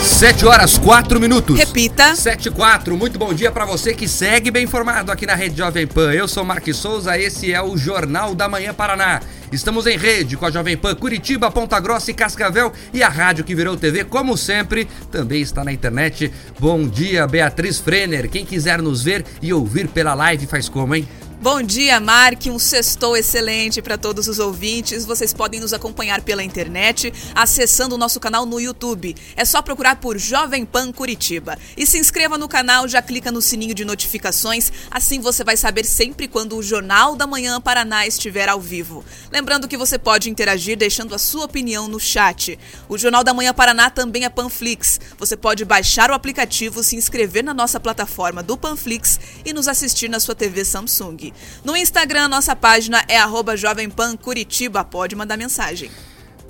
7 horas 4 minutos. Repita. 7 e 4. Muito bom dia para você que segue bem informado aqui na Rede Jovem Pan. Eu sou Marques Souza, esse é o Jornal da Manhã Paraná. Estamos em rede com a Jovem Pan Curitiba, Ponta Grossa e Cascavel e a rádio que virou TV, como sempre, também está na internet. Bom dia, Beatriz Frener. Quem quiser nos ver e ouvir pela live faz como, hein? Bom dia, Mark. Um sextou excelente para todos os ouvintes. Vocês podem nos acompanhar pela internet, acessando o nosso canal no YouTube. É só procurar por Jovem Pan Curitiba. E se inscreva no canal, já clica no sininho de notificações, assim você vai saber sempre quando o Jornal da Manhã Paraná estiver ao vivo. Lembrando que você pode interagir deixando a sua opinião no chat. O Jornal da Manhã Paraná também é Panflix. Você pode baixar o aplicativo, se inscrever na nossa plataforma do Panflix e nos assistir na sua TV Samsung. No Instagram, nossa página é arroba Jovem Pan Curitiba. Pode mandar mensagem.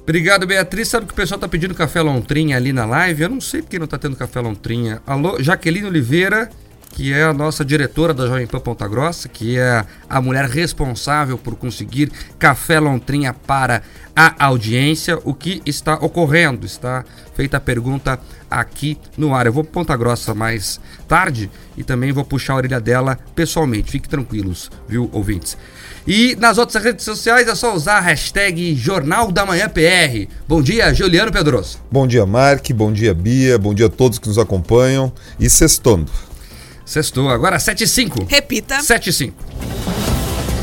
Obrigado, Beatriz. Sabe que o pessoal tá pedindo café lontrinha ali na live? Eu não sei porque não tá tendo café lontrinha. Alô, Jaqueline Oliveira, que é a nossa diretora da Jovem Pan Ponta Grossa, que é a mulher responsável por conseguir café lontrinha para a audiência. O que está ocorrendo? Está feita a pergunta aqui no ar. Eu vou para Ponta Grossa mais tarde e também vou puxar a orelha dela pessoalmente. Fiquem tranquilos, viu, ouvintes? E nas outras redes sociais é só usar a hashtag Jornal da Manhã PR. Bom dia, Juliano Pedroso. Bom dia, Mark. Bom dia, Bia. Bom dia a todos que nos acompanham. E sextondo. Sextou. Agora 7 e 5. Repita. 7 e 5.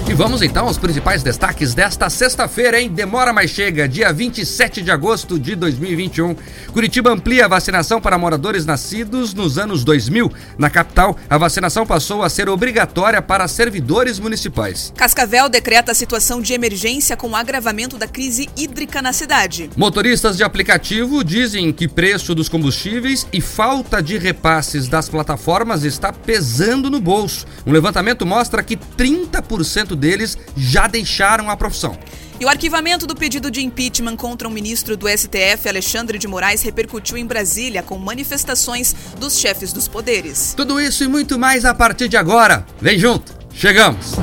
E vamos então aos principais destaques desta sexta-feira, hein? Demora, mas chega, dia 27 de agosto de 2021. Curitiba amplia a vacinação para moradores nascidos nos anos 2000. Na capital, a vacinação passou a ser obrigatória para servidores municipais. Cascavel decreta a situação de emergência com o agravamento da crise hídrica na cidade. Motoristas de aplicativo dizem que preço dos combustíveis e falta de repasses das plataformas está pesando no bolso. Um levantamento mostra que 30% deles já deixaram a profissão. E o arquivamento do pedido de impeachment contra o ministro do STF, Alexandre de Moraes, repercutiu em Brasília com manifestações dos chefes dos poderes. Tudo isso e muito mais a partir de agora. Vem junto, chegamos!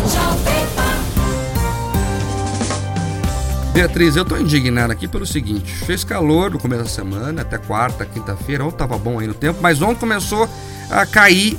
Beatriz, eu tô indignado aqui pelo seguinte: fez calor no começo da semana, até quarta, quinta-feira, ontem tava bom aí no tempo, mas ontem começou a cair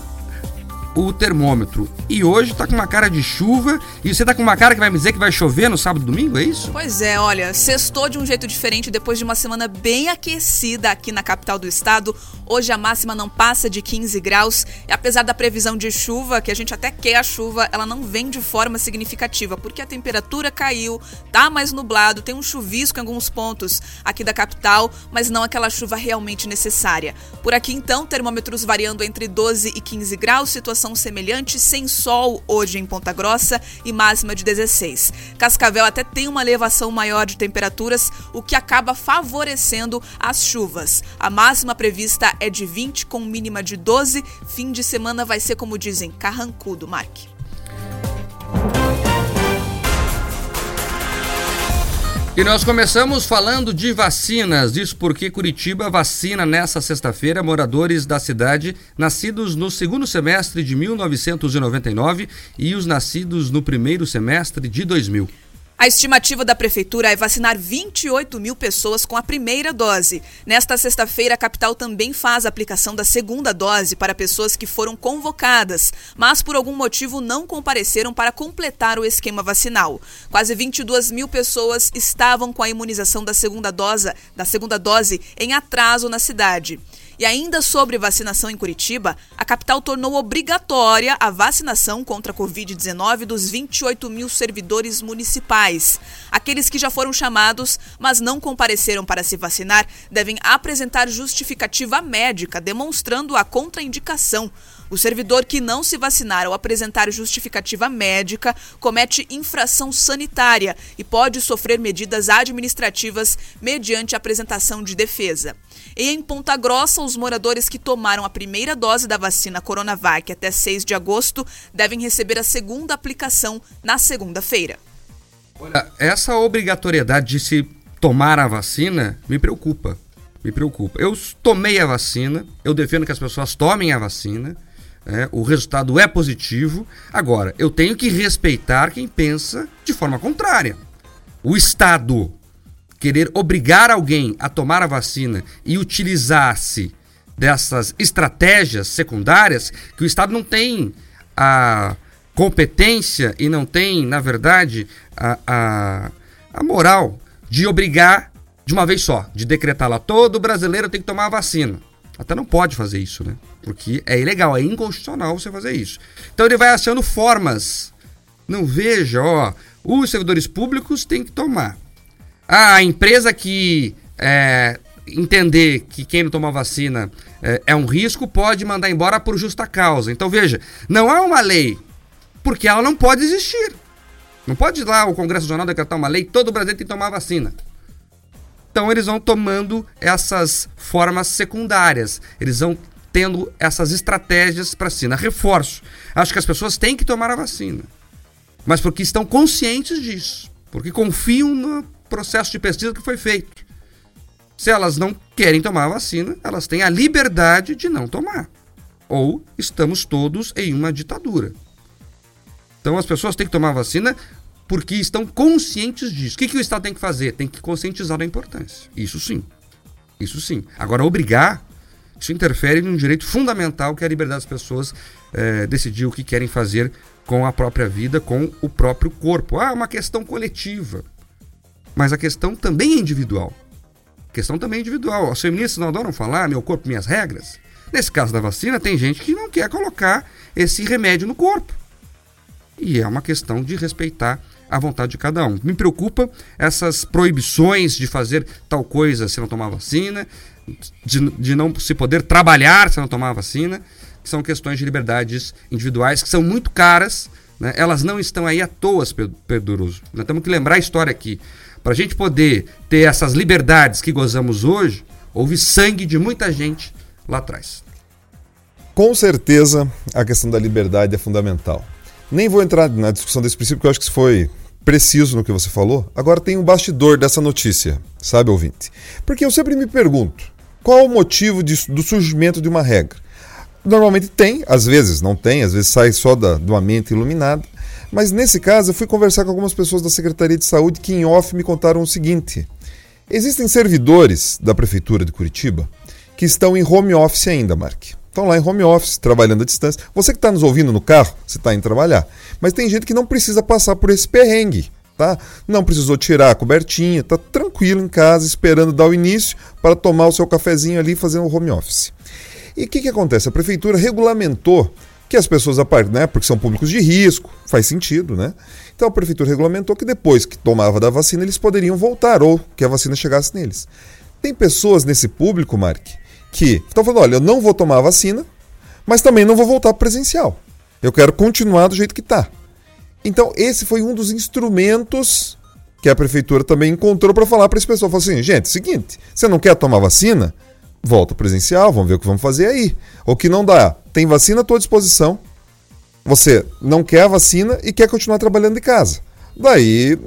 o termômetro. E hoje tá com uma cara de chuva e você tá com uma cara que vai me dizer que vai chover no sábado e domingo, é isso? Pois é, olha, sextou de um jeito diferente depois de uma semana bem aquecida aqui na capital do estado. Hoje a máxima não passa de 15 graus. E apesar da previsão de chuva, que a gente até quer a chuva, ela não vem de forma significativa, porque a temperatura caiu, tá mais nublado, tem um chuvisco em alguns pontos aqui da capital, mas não aquela chuva realmente necessária. Por aqui então, termômetros variando entre 12 e 15 graus, situação semelhante, sem sol hoje em Ponta Grossa e máxima de 16. Cascavel até tem uma elevação maior de temperaturas, o que acaba favorecendo as chuvas. A máxima prevista é de 20 com mínima de 12. Fim de semana vai ser, como dizem, carrancudo, Mark. E nós começamos falando de vacinas, isso porque Curitiba vacina nessa sexta-feira moradores da cidade nascidos no segundo semestre de 1999 e os nascidos no primeiro semestre de 2000. A estimativa da prefeitura é vacinar 28 mil pessoas com a primeira dose. Nesta sexta-feira, a capital também faz a aplicação da segunda dose para pessoas que foram convocadas, mas por algum motivo não compareceram para completar o esquema vacinal. Quase 22 mil pessoas estavam com a imunização da segunda dose, da segunda dose em atraso na cidade. E ainda sobre vacinação em Curitiba, a capital tornou obrigatória a vacinação contra a Covid-19 dos 28 mil servidores municipais. Aqueles que já foram chamados, mas não compareceram para se vacinar, devem apresentar justificativa médica demonstrando a contraindicação. O servidor que não se vacinar ou apresentar justificativa médica comete infração sanitária e pode sofrer medidas administrativas mediante apresentação de defesa. E em Ponta Grossa, os moradores que tomaram a primeira dose da vacina Coronavac até 6 de agosto devem receber a segunda aplicação na segunda-feira. Olha, essa obrigatoriedade de se tomar a vacina me preocupa. Me preocupa. Eu tomei a vacina, eu defendo que as pessoas tomem a vacina. É, o resultado é positivo. Agora, eu tenho que respeitar quem pensa de forma contrária. O Estado querer obrigar alguém a tomar a vacina e utilizar-se dessas estratégias secundárias que o Estado não tem a competência e não tem, na verdade, a, a, a moral de obrigar de uma vez só, de decretar lá, todo brasileiro tem que tomar a vacina. Até não pode fazer isso, né? Porque é ilegal, é inconstitucional você fazer isso. Então ele vai achando formas. Não veja, ó, os servidores públicos têm que tomar. A empresa que é, entender que quem não tomar vacina é, é, um risco pode mandar embora por justa causa. Então veja, não há uma lei, porque ela não pode existir. Não pode ir lá o Congresso Nacional decretar uma lei, todo o Brasil tem que tomar vacina. Então eles vão tomando essas formas secundárias, eles vão tendo essas estratégias para si. Na reforço, acho que as pessoas têm que tomar a vacina, mas porque estão conscientes disso, porque confiam no processo de pesquisa que foi feito. Se elas não querem tomar a vacina, elas têm a liberdade de não tomar. Ou estamos todos em uma ditadura. Então as pessoas têm que tomar a vacina porque estão conscientes disso. O que, que o Estado tem que fazer? Tem que conscientizar da importância. Isso sim. Isso sim. Agora, obrigar, isso interfere num direito fundamental que é a liberdade das pessoas é, decidir o que querem fazer com a própria vida, com o próprio corpo. Ah, é uma questão coletiva. Mas a questão também é individual. A questão também é individual. Os feministas não adoram falar meu corpo, minhas regras. Nesse caso da vacina, tem gente que não quer colocar esse remédio no corpo. E é uma questão de respeitar à vontade de cada um. Me preocupa essas proibições de fazer tal coisa se não tomar vacina, de, de não se poder trabalhar se não tomar vacina, que são questões de liberdades individuais que são muito caras, né? elas não estão aí à toa, Pedro Nós temos que lembrar a história aqui. Para a gente poder ter essas liberdades que gozamos hoje, houve sangue de muita gente lá atrás. Com certeza, a questão da liberdade é fundamental. Nem vou entrar na discussão desse princípio, porque eu acho que isso foi preciso no que você falou. Agora tem um bastidor dessa notícia, sabe, ouvinte? Porque eu sempre me pergunto: qual o motivo de, do surgimento de uma regra? Normalmente tem, às vezes não tem, às vezes sai só da, de uma mente iluminada. Mas nesse caso, eu fui conversar com algumas pessoas da Secretaria de Saúde que, em off, me contaram o seguinte: existem servidores da Prefeitura de Curitiba que estão em home office ainda, Mark estão lá em home office, trabalhando à distância. Você que está nos ouvindo no carro, você está indo trabalhar. Mas tem gente que não precisa passar por esse perrengue. Tá? Não precisou tirar a cobertinha, está tranquilo em casa, esperando dar o início para tomar o seu cafezinho ali fazendo o home office. E o que, que acontece? A prefeitura regulamentou que as pessoas, né, porque são públicos de risco, faz sentido, né? Então a prefeitura regulamentou que depois que tomava da vacina eles poderiam voltar ou que a vacina chegasse neles. Tem pessoas nesse público, Mark, que estão falando: olha, eu não vou tomar a vacina, mas também não vou voltar presencial. Eu quero continuar do jeito que está. Então, esse foi um dos instrumentos que a prefeitura também encontrou para falar para esse pessoal. Falou assim: gente, seguinte, você não quer tomar vacina? Volta presencial, vamos ver o que vamos fazer aí. O que não dá, tem vacina à tua disposição. Você não quer a vacina e quer continuar trabalhando de casa. Daí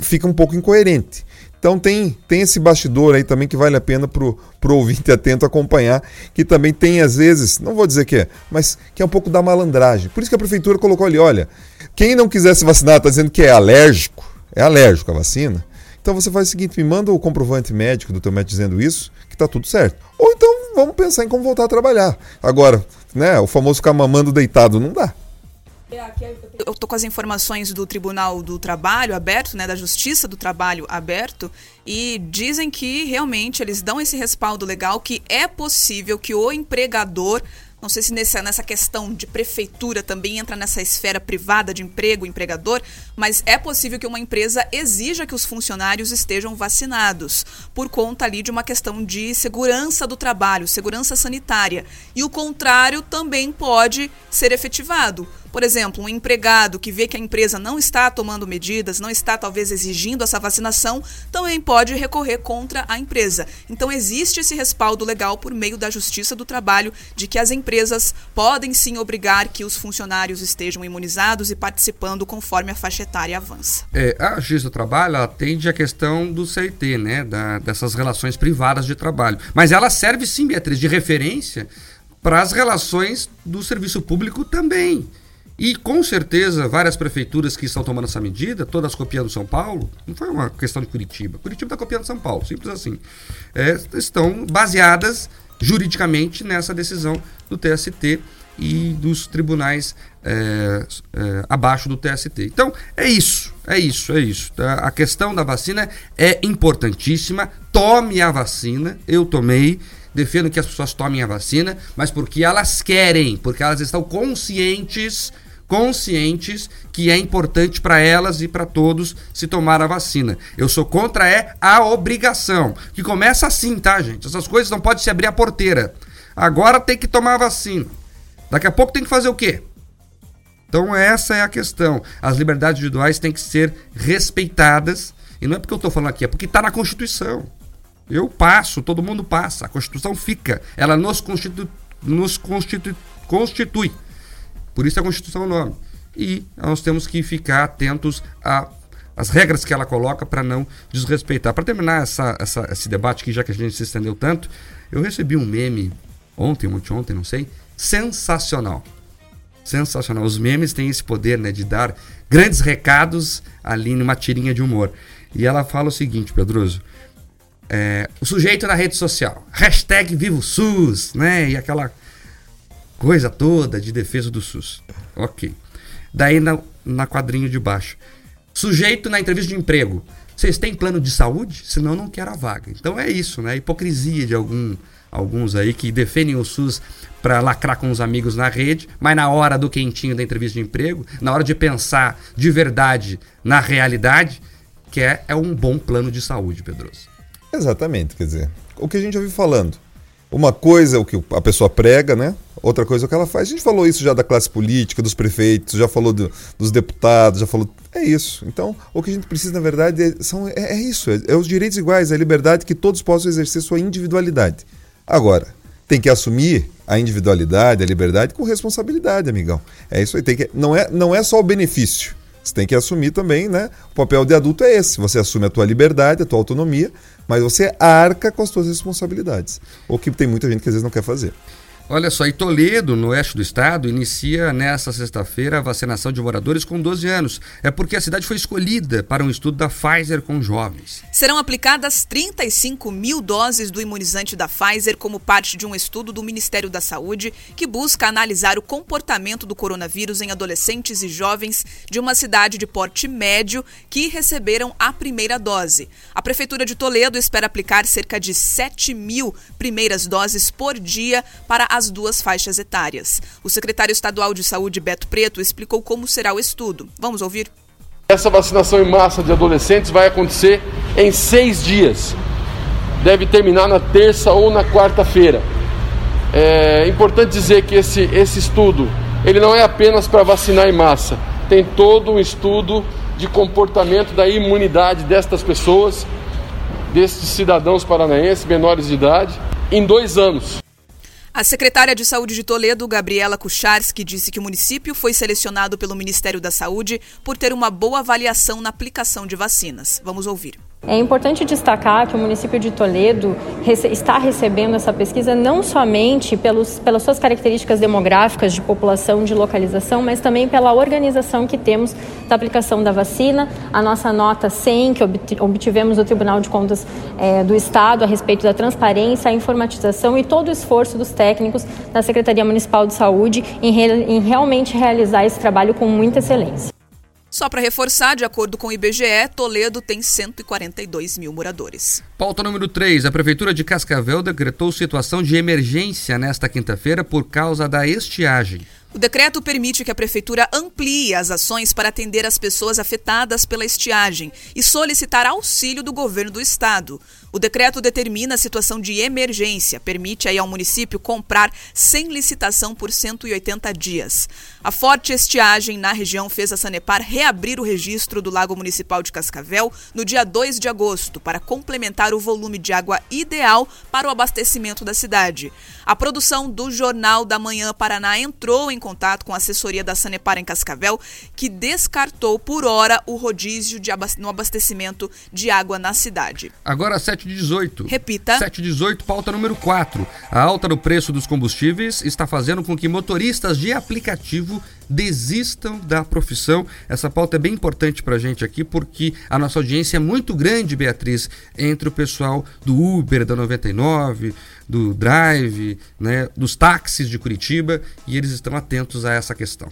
fica um pouco incoerente. Então tem, tem esse bastidor aí também que vale a pena pro, pro ouvinte atento acompanhar, que também tem às vezes, não vou dizer que é, mas que é um pouco da malandragem. Por isso que a prefeitura colocou ali, olha, quem não quiser se vacinar está dizendo que é alérgico, é alérgico à vacina, então você faz o seguinte, me manda o comprovante médico do teu médico dizendo isso, que está tudo certo. Ou então vamos pensar em como voltar a trabalhar. Agora, né, o famoso ficar mamando deitado não dá. Eu tô com as informações do Tribunal do Trabalho aberto, né, da Justiça do Trabalho aberto, e dizem que realmente eles dão esse respaldo legal que é possível que o empregador não sei se nessa, nessa questão de prefeitura também entra nessa esfera privada de emprego, empregador, mas é possível que uma empresa exija que os funcionários estejam vacinados, por conta ali de uma questão de segurança do trabalho, segurança sanitária. E o contrário também pode ser efetivado. Por exemplo, um empregado que vê que a empresa não está tomando medidas, não está talvez exigindo essa vacinação, também pode recorrer contra a empresa. Então existe esse respaldo legal por meio da Justiça do Trabalho de que as empresas podem sim obrigar que os funcionários estejam imunizados e participando conforme a faixa etária avança. É, a Justiça do Trabalho atende a questão do CIT, né, da, dessas relações privadas de trabalho. Mas ela serve sim, Beatriz, de referência para as relações do serviço público também. E com certeza várias prefeituras que estão tomando essa medida, todas copiando São Paulo, não foi uma questão de Curitiba. Curitiba está copiando São Paulo, simples assim. É, estão baseadas juridicamente nessa decisão do TST e dos tribunais é, é, abaixo do TST. Então, é isso, é isso, é isso. Tá? A questão da vacina é importantíssima. Tome a vacina, eu tomei. Defendo que as pessoas tomem a vacina, mas porque elas querem, porque elas estão conscientes conscientes que é importante para elas e para todos se tomar a vacina. Eu sou contra é a obrigação, que começa assim, tá, gente? Essas coisas não pode se abrir a porteira. Agora tem que tomar a vacina. Daqui a pouco tem que fazer o quê? Então essa é a questão. As liberdades individuais têm que ser respeitadas. E não é porque eu estou falando aqui, é porque está na Constituição. Eu passo, todo mundo passa. A Constituição fica. Ela nos constitui. Nos constitui, constitui. Por isso a Constituição é o nome. E nós temos que ficar atentos às regras que ela coloca para não desrespeitar. Para terminar essa, essa, esse debate aqui, já que a gente se estendeu tanto, eu recebi um meme ontem, ontem, ontem, não sei, sensacional. Sensacional. Os memes têm esse poder né, de dar grandes recados ali numa tirinha de humor. E ela fala o seguinte, Pedroso. É, o sujeito na rede social, hashtag Vivo SUS, né? E aquela coisa toda de defesa do SUS. Ok. Daí na, na quadrinha de baixo. Sujeito na entrevista de emprego. Vocês têm plano de saúde? Senão não quero a vaga. Então é isso, né? Hipocrisia de algum, alguns aí que defendem o SUS para lacrar com os amigos na rede, mas na hora do quentinho da entrevista de emprego, na hora de pensar de verdade na realidade, que é, é um bom plano de saúde, Pedroso. Exatamente, quer dizer, o que a gente já viu falando. Uma coisa é o que a pessoa prega, né? Outra coisa é o que ela faz. A gente falou isso já da classe política, dos prefeitos, já falou do, dos deputados, já falou. É isso. Então, o que a gente precisa, na verdade, é, são, é, é isso: é, é, os direitos iguais, é a liberdade que todos possam exercer sua individualidade. Agora, tem que assumir a individualidade, a liberdade com responsabilidade, amigão. É isso aí. Tem que, não, é, não é só o benefício. Você tem que assumir também, né? O papel de adulto é esse. Você assume a tua liberdade, a tua autonomia, mas você arca com as suas responsabilidades. O que tem muita gente que às vezes não quer fazer. Olha só, e Toledo, no oeste do estado, inicia nesta sexta-feira a vacinação de moradores com 12 anos. É porque a cidade foi escolhida para um estudo da Pfizer com jovens. Serão aplicadas 35 mil doses do imunizante da Pfizer como parte de um estudo do Ministério da Saúde que busca analisar o comportamento do coronavírus em adolescentes e jovens de uma cidade de porte médio que receberam a primeira dose. A Prefeitura de Toledo espera aplicar cerca de 7 mil primeiras doses por dia para a as duas faixas etárias. O secretário estadual de saúde, Beto Preto, explicou como será o estudo. Vamos ouvir? Essa vacinação em massa de adolescentes vai acontecer em seis dias. Deve terminar na terça ou na quarta-feira. É importante dizer que esse, esse estudo ele não é apenas para vacinar em massa, tem todo um estudo de comportamento da imunidade destas pessoas, destes cidadãos paranaenses menores de idade, em dois anos. A secretária de Saúde de Toledo, Gabriela Kucharski, disse que o município foi selecionado pelo Ministério da Saúde por ter uma boa avaliação na aplicação de vacinas. Vamos ouvir. É importante destacar que o município de Toledo está recebendo essa pesquisa não somente pelos, pelas suas características demográficas de população, de localização, mas também pela organização que temos da aplicação da vacina. A nossa nota 100, que obtivemos do Tribunal de Contas é, do Estado a respeito da transparência, a informatização e todo o esforço dos técnicos da Secretaria Municipal de Saúde em, re, em realmente realizar esse trabalho com muita excelência. Só para reforçar, de acordo com o IBGE, Toledo tem 142 mil moradores. Pauta número 3. A Prefeitura de Cascavel decretou situação de emergência nesta quinta-feira por causa da estiagem. O decreto permite que a Prefeitura amplie as ações para atender as pessoas afetadas pela estiagem e solicitar auxílio do governo do estado. O decreto determina a situação de emergência, permite aí ao município comprar sem licitação por 180 dias. A forte estiagem na região fez a Sanepar reabrir o registro do Lago Municipal de Cascavel no dia 2 de agosto para complementar o volume de água ideal para o abastecimento da cidade. A produção do Jornal da Manhã Paraná entrou em contato com a assessoria da Sanepar em Cascavel, que descartou por hora o rodízio de no abastecimento de água na cidade. Agora 7 de 18. Repita. 7 de 18, pauta número 4. A alta no preço dos combustíveis está fazendo com que motoristas de aplicativo desistam da profissão. Essa pauta é bem importante para a gente aqui porque a nossa audiência é muito grande, Beatriz, entre o pessoal do Uber, da 99, do Drive, né, dos táxis de Curitiba e eles estão atentos a essa questão.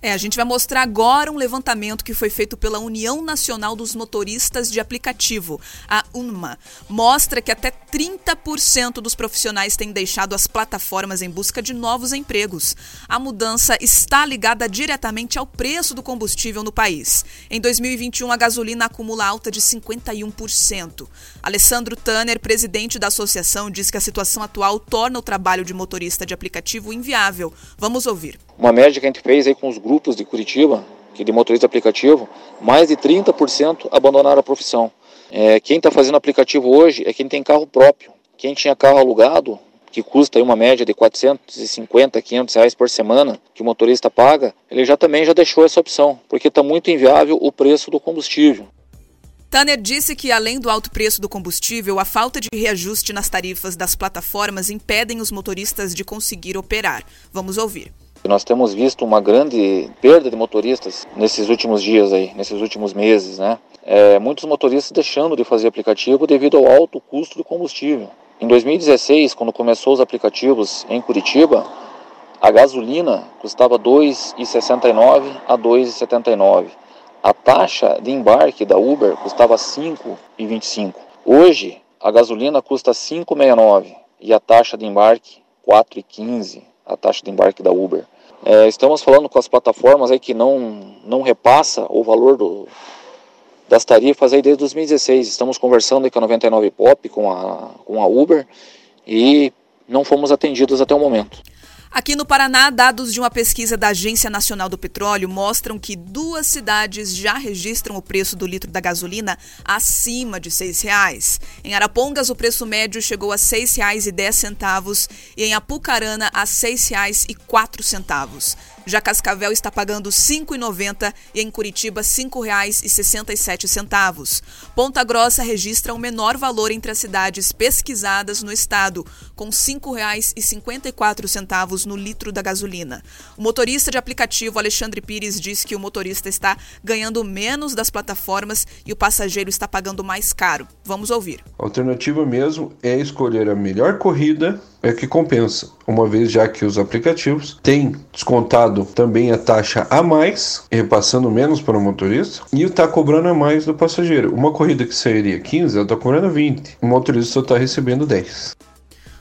É, a gente vai mostrar agora um levantamento que foi feito pela União Nacional dos Motoristas de Aplicativo, a UNMA. Mostra que até 30% dos profissionais têm deixado as plataformas em busca de novos empregos. A mudança está ligada diretamente ao preço do combustível no país. Em 2021, a gasolina acumula alta de 51%. Alessandro Tanner, presidente da associação, diz que a situação atual torna o trabalho de motorista de aplicativo inviável. Vamos ouvir. Uma média que a gente fez aí com os grupos de Curitiba, que de motorista aplicativo, mais de 30% abandonaram a profissão. É, quem está fazendo aplicativo hoje é quem tem carro próprio. Quem tinha carro alugado, que custa aí uma média de 450, 500 reais por semana, que o motorista paga, ele já também já deixou essa opção, porque está muito inviável o preço do combustível. Tanner disse que, além do alto preço do combustível, a falta de reajuste nas tarifas das plataformas impedem os motoristas de conseguir operar. Vamos ouvir. Nós temos visto uma grande perda de motoristas nesses últimos dias aí, nesses últimos meses, né? É, muitos motoristas deixando de fazer aplicativo devido ao alto custo do combustível. Em 2016, quando começou os aplicativos em Curitiba, a gasolina custava 2,69 a 2,79. A taxa de embarque da Uber custava 5,25. Hoje, a gasolina custa 5,69 e a taxa de embarque 4,15 a taxa de embarque da Uber. É, estamos falando com as plataformas aí que não, não repassa o valor do, das tarifas aí desde 2016. Estamos conversando aí com a 99 Pop, com a, com a Uber e não fomos atendidos até o momento. Aqui no Paraná, dados de uma pesquisa da Agência Nacional do Petróleo mostram que duas cidades já registram o preço do litro da gasolina acima de R$ 6,00. Em Arapongas, o preço médio chegou a R$ 6,10 e em Apucarana a R$ 6,04. Já Cascavel está pagando R$ 5,90 e em Curitiba R$ 5,67. Ponta Grossa registra o menor valor entre as cidades pesquisadas no estado, com R$ 5,54 no litro da gasolina. O motorista de aplicativo Alexandre Pires diz que o motorista está ganhando menos das plataformas e o passageiro está pagando mais caro. Vamos ouvir. A alternativa mesmo é escolher a melhor corrida é que compensa, uma vez já que os aplicativos têm descontado também a taxa a mais, repassando menos para o motorista, e está cobrando a mais do passageiro. Uma corrida que sairia 15, ela está cobrando 20, o motorista só está recebendo 10.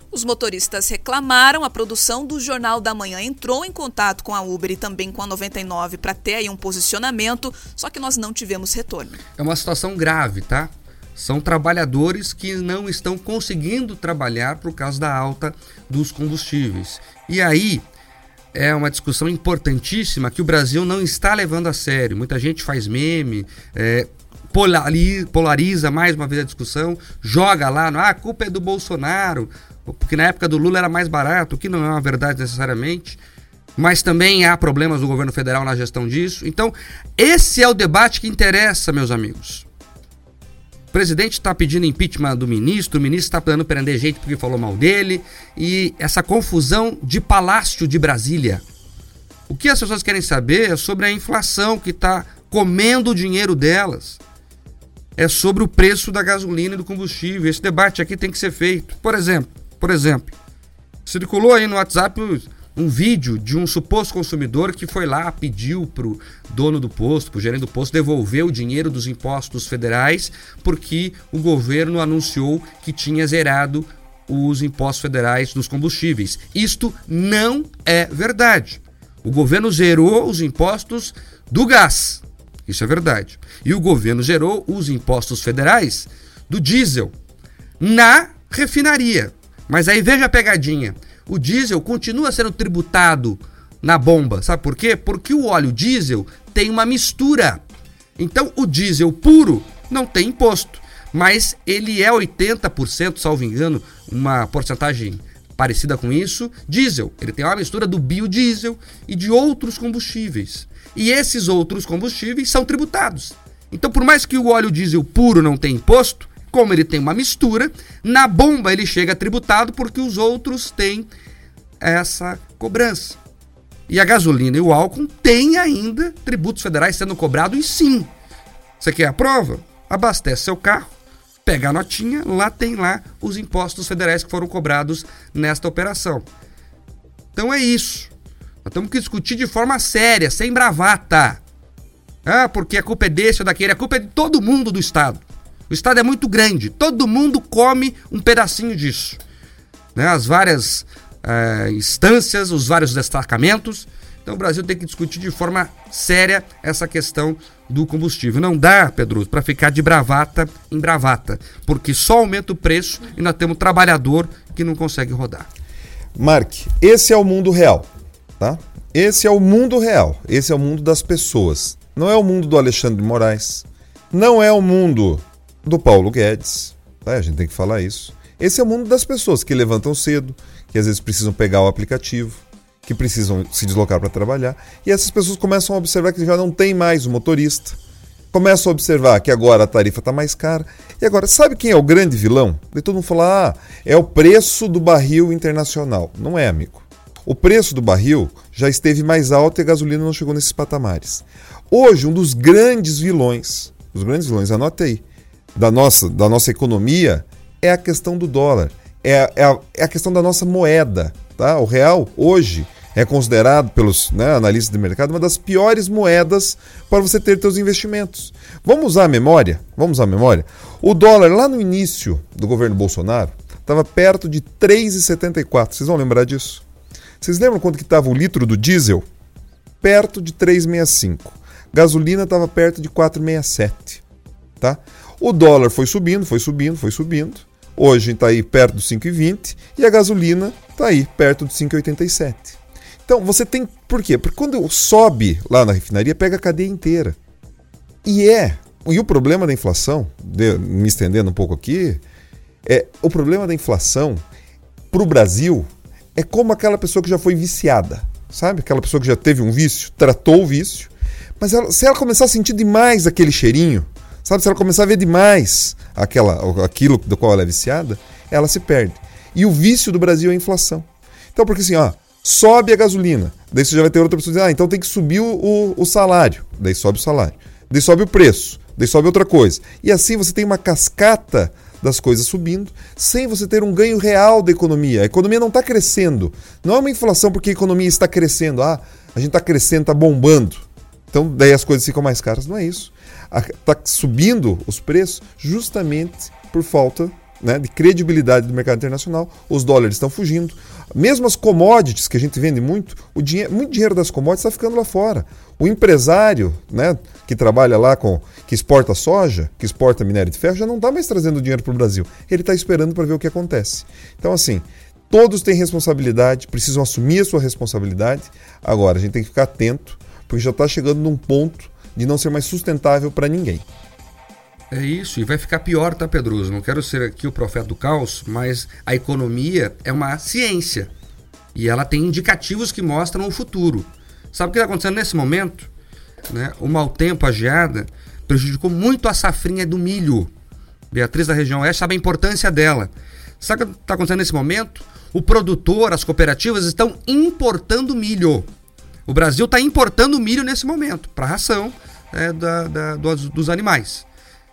Os motoristas reclamaram, a produção do Jornal da Manhã entrou em contato com a Uber e também com a 99 para ter aí um posicionamento, só que nós não tivemos retorno. É uma situação grave, tá? São trabalhadores que não estão conseguindo trabalhar por causa da alta dos combustíveis. E aí é uma discussão importantíssima que o Brasil não está levando a sério. Muita gente faz meme, é, polariza mais uma vez a discussão, joga lá, ah, a culpa é do Bolsonaro, porque na época do Lula era mais barato, o que não é uma verdade necessariamente. Mas também há problemas do governo federal na gestão disso. Então, esse é o debate que interessa, meus amigos. Presidente está pedindo impeachment do ministro, o ministro está planejando prender gente porque falou mal dele, e essa confusão de palácio de Brasília. O que as pessoas querem saber é sobre a inflação que está comendo o dinheiro delas. É sobre o preço da gasolina e do combustível. Esse debate aqui tem que ser feito. Por exemplo, por exemplo, circulou aí no WhatsApp um vídeo de um suposto consumidor que foi lá, pediu para o dono do posto, para o gerente do posto, devolver o dinheiro dos impostos federais, porque o governo anunciou que tinha zerado os impostos federais dos combustíveis. Isto não é verdade. O governo zerou os impostos do gás. Isso é verdade. E o governo zerou os impostos federais do diesel. na refinaria. Mas aí veja a pegadinha. O diesel continua sendo tributado na bomba. Sabe por quê? Porque o óleo diesel tem uma mistura. Então o diesel puro não tem imposto, mas ele é 80%, salvo engano, uma porcentagem parecida com isso, diesel. Ele tem uma mistura do biodiesel e de outros combustíveis. E esses outros combustíveis são tributados. Então, por mais que o óleo diesel puro não tenha imposto, como ele tem uma mistura, na bomba ele chega tributado porque os outros têm essa cobrança. E a gasolina e o álcool têm ainda tributos federais sendo cobrados, e sim. Você quer a prova? Abastece seu carro, pega a notinha, lá tem lá os impostos federais que foram cobrados nesta operação. Então é isso. Nós temos que discutir de forma séria, sem bravata. Ah, porque a culpa é desse ou daquele, a culpa é de todo mundo do Estado. O Estado é muito grande, todo mundo come um pedacinho disso. Né? As várias uh, instâncias, os vários destacamentos. Então o Brasil tem que discutir de forma séria essa questão do combustível. Não dá, Pedro, para ficar de bravata em bravata, porque só aumenta o preço e nós temos trabalhador que não consegue rodar. Mark, esse é o mundo real, tá? Esse é o mundo real, esse é o mundo das pessoas. Não é o mundo do Alexandre de Moraes, não é o mundo do Paulo Guedes, tá? A gente tem que falar isso. Esse é o mundo das pessoas que levantam cedo, que às vezes precisam pegar o aplicativo, que precisam se deslocar para trabalhar, e essas pessoas começam a observar que já não tem mais o motorista, começam a observar que agora a tarifa está mais cara. E agora, sabe quem é o grande vilão? E todo mundo fala, ah, é o preço do barril internacional. Não é, amigo. O preço do barril já esteve mais alto e a gasolina não chegou nesses patamares. Hoje, um dos grandes vilões, os grandes vilões, anote aí, da nossa, da nossa economia é a questão do dólar é, é, a, é a questão da nossa moeda. Tá? O real, hoje, é considerado pelos né, analistas de mercado uma das piores moedas para você ter seus investimentos. Vamos usar a memória? Vamos usar a memória? O dólar, lá no início do governo Bolsonaro, estava perto de 3,74. Vocês vão lembrar disso? Vocês lembram quanto que estava o litro do diesel? Perto de 3,65. Gasolina estava perto de 4,67. Tá? O dólar foi subindo, foi subindo, foi subindo. Hoje está aí perto dos 5,20 e a gasolina está aí perto dos 5,87. Então você tem. Por quê? Porque quando sobe lá na refinaria, pega a cadeia inteira. E é. E o problema da inflação, de, me estendendo um pouco aqui, é o problema da inflação para o Brasil é como aquela pessoa que já foi viciada. Sabe? Aquela pessoa que já teve um vício, tratou o vício, mas ela, se ela começar a sentir demais aquele cheirinho, Sabe, se ela começar a ver demais aquela, aquilo do qual ela é viciada, ela se perde. E o vício do Brasil é a inflação. Então, porque assim, ó, sobe a gasolina, daí você já vai ter outra pessoa dizendo, ah, então tem que subir o, o salário, daí sobe o salário, daí sobe o preço, daí sobe outra coisa. E assim você tem uma cascata das coisas subindo, sem você ter um ganho real da economia. A economia não está crescendo. Não é uma inflação porque a economia está crescendo. Ah, a gente está crescendo, está bombando. Então daí as coisas ficam mais caras. Não é isso está subindo os preços justamente por falta né, de credibilidade do mercado internacional. Os dólares estão fugindo. Mesmo as commodities que a gente vende muito, o dinheiro, muito dinheiro das commodities está ficando lá fora. O empresário né, que trabalha lá com que exporta soja, que exporta minério de ferro, já não está mais trazendo dinheiro para o Brasil. Ele está esperando para ver o que acontece. Então, assim, todos têm responsabilidade, precisam assumir a sua responsabilidade. Agora, a gente tem que ficar atento, porque já está chegando num ponto de não ser mais sustentável para ninguém. É isso, e vai ficar pior, tá, Pedroso? Não quero ser aqui o profeta do caos, mas a economia é uma ciência e ela tem indicativos que mostram o futuro. Sabe o que está acontecendo nesse momento? Né? O mau tempo, a geada, prejudicou muito a safrinha do milho. Beatriz da região oeste sabe a importância dela. Sabe o que está acontecendo nesse momento? O produtor, as cooperativas estão importando milho. O Brasil está importando milho nesse momento para ração é, da, da, dos, dos animais.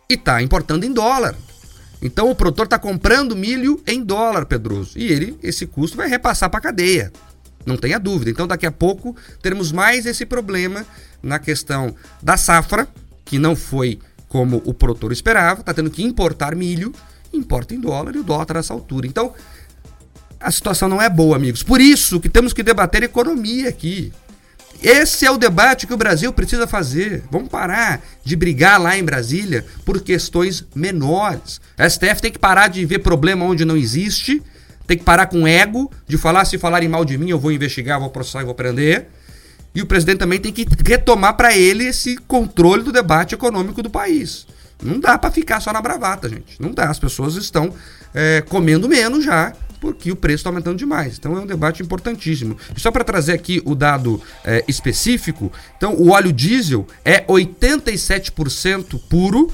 E está importando em dólar. Então o produtor está comprando milho em dólar, Pedroso. E ele, esse custo vai repassar para a cadeia. Não tenha dúvida. Então daqui a pouco teremos mais esse problema na questão da safra, que não foi como o produtor esperava, está tendo que importar milho, importa em dólar e o dólar está nessa altura. Então a situação não é boa, amigos. Por isso que temos que debater economia aqui. Esse é o debate que o Brasil precisa fazer. Vamos parar de brigar lá em Brasília por questões menores. A STF tem que parar de ver problema onde não existe, tem que parar com ego, de falar se falarem mal de mim, eu vou investigar, vou processar e vou prender. E o presidente também tem que retomar para ele esse controle do debate econômico do país. Não dá para ficar só na bravata, gente. Não dá. As pessoas estão é, comendo menos já porque o preço está aumentando demais. Então é um debate importantíssimo. Só para trazer aqui o dado é, específico, então o óleo diesel é 87% puro.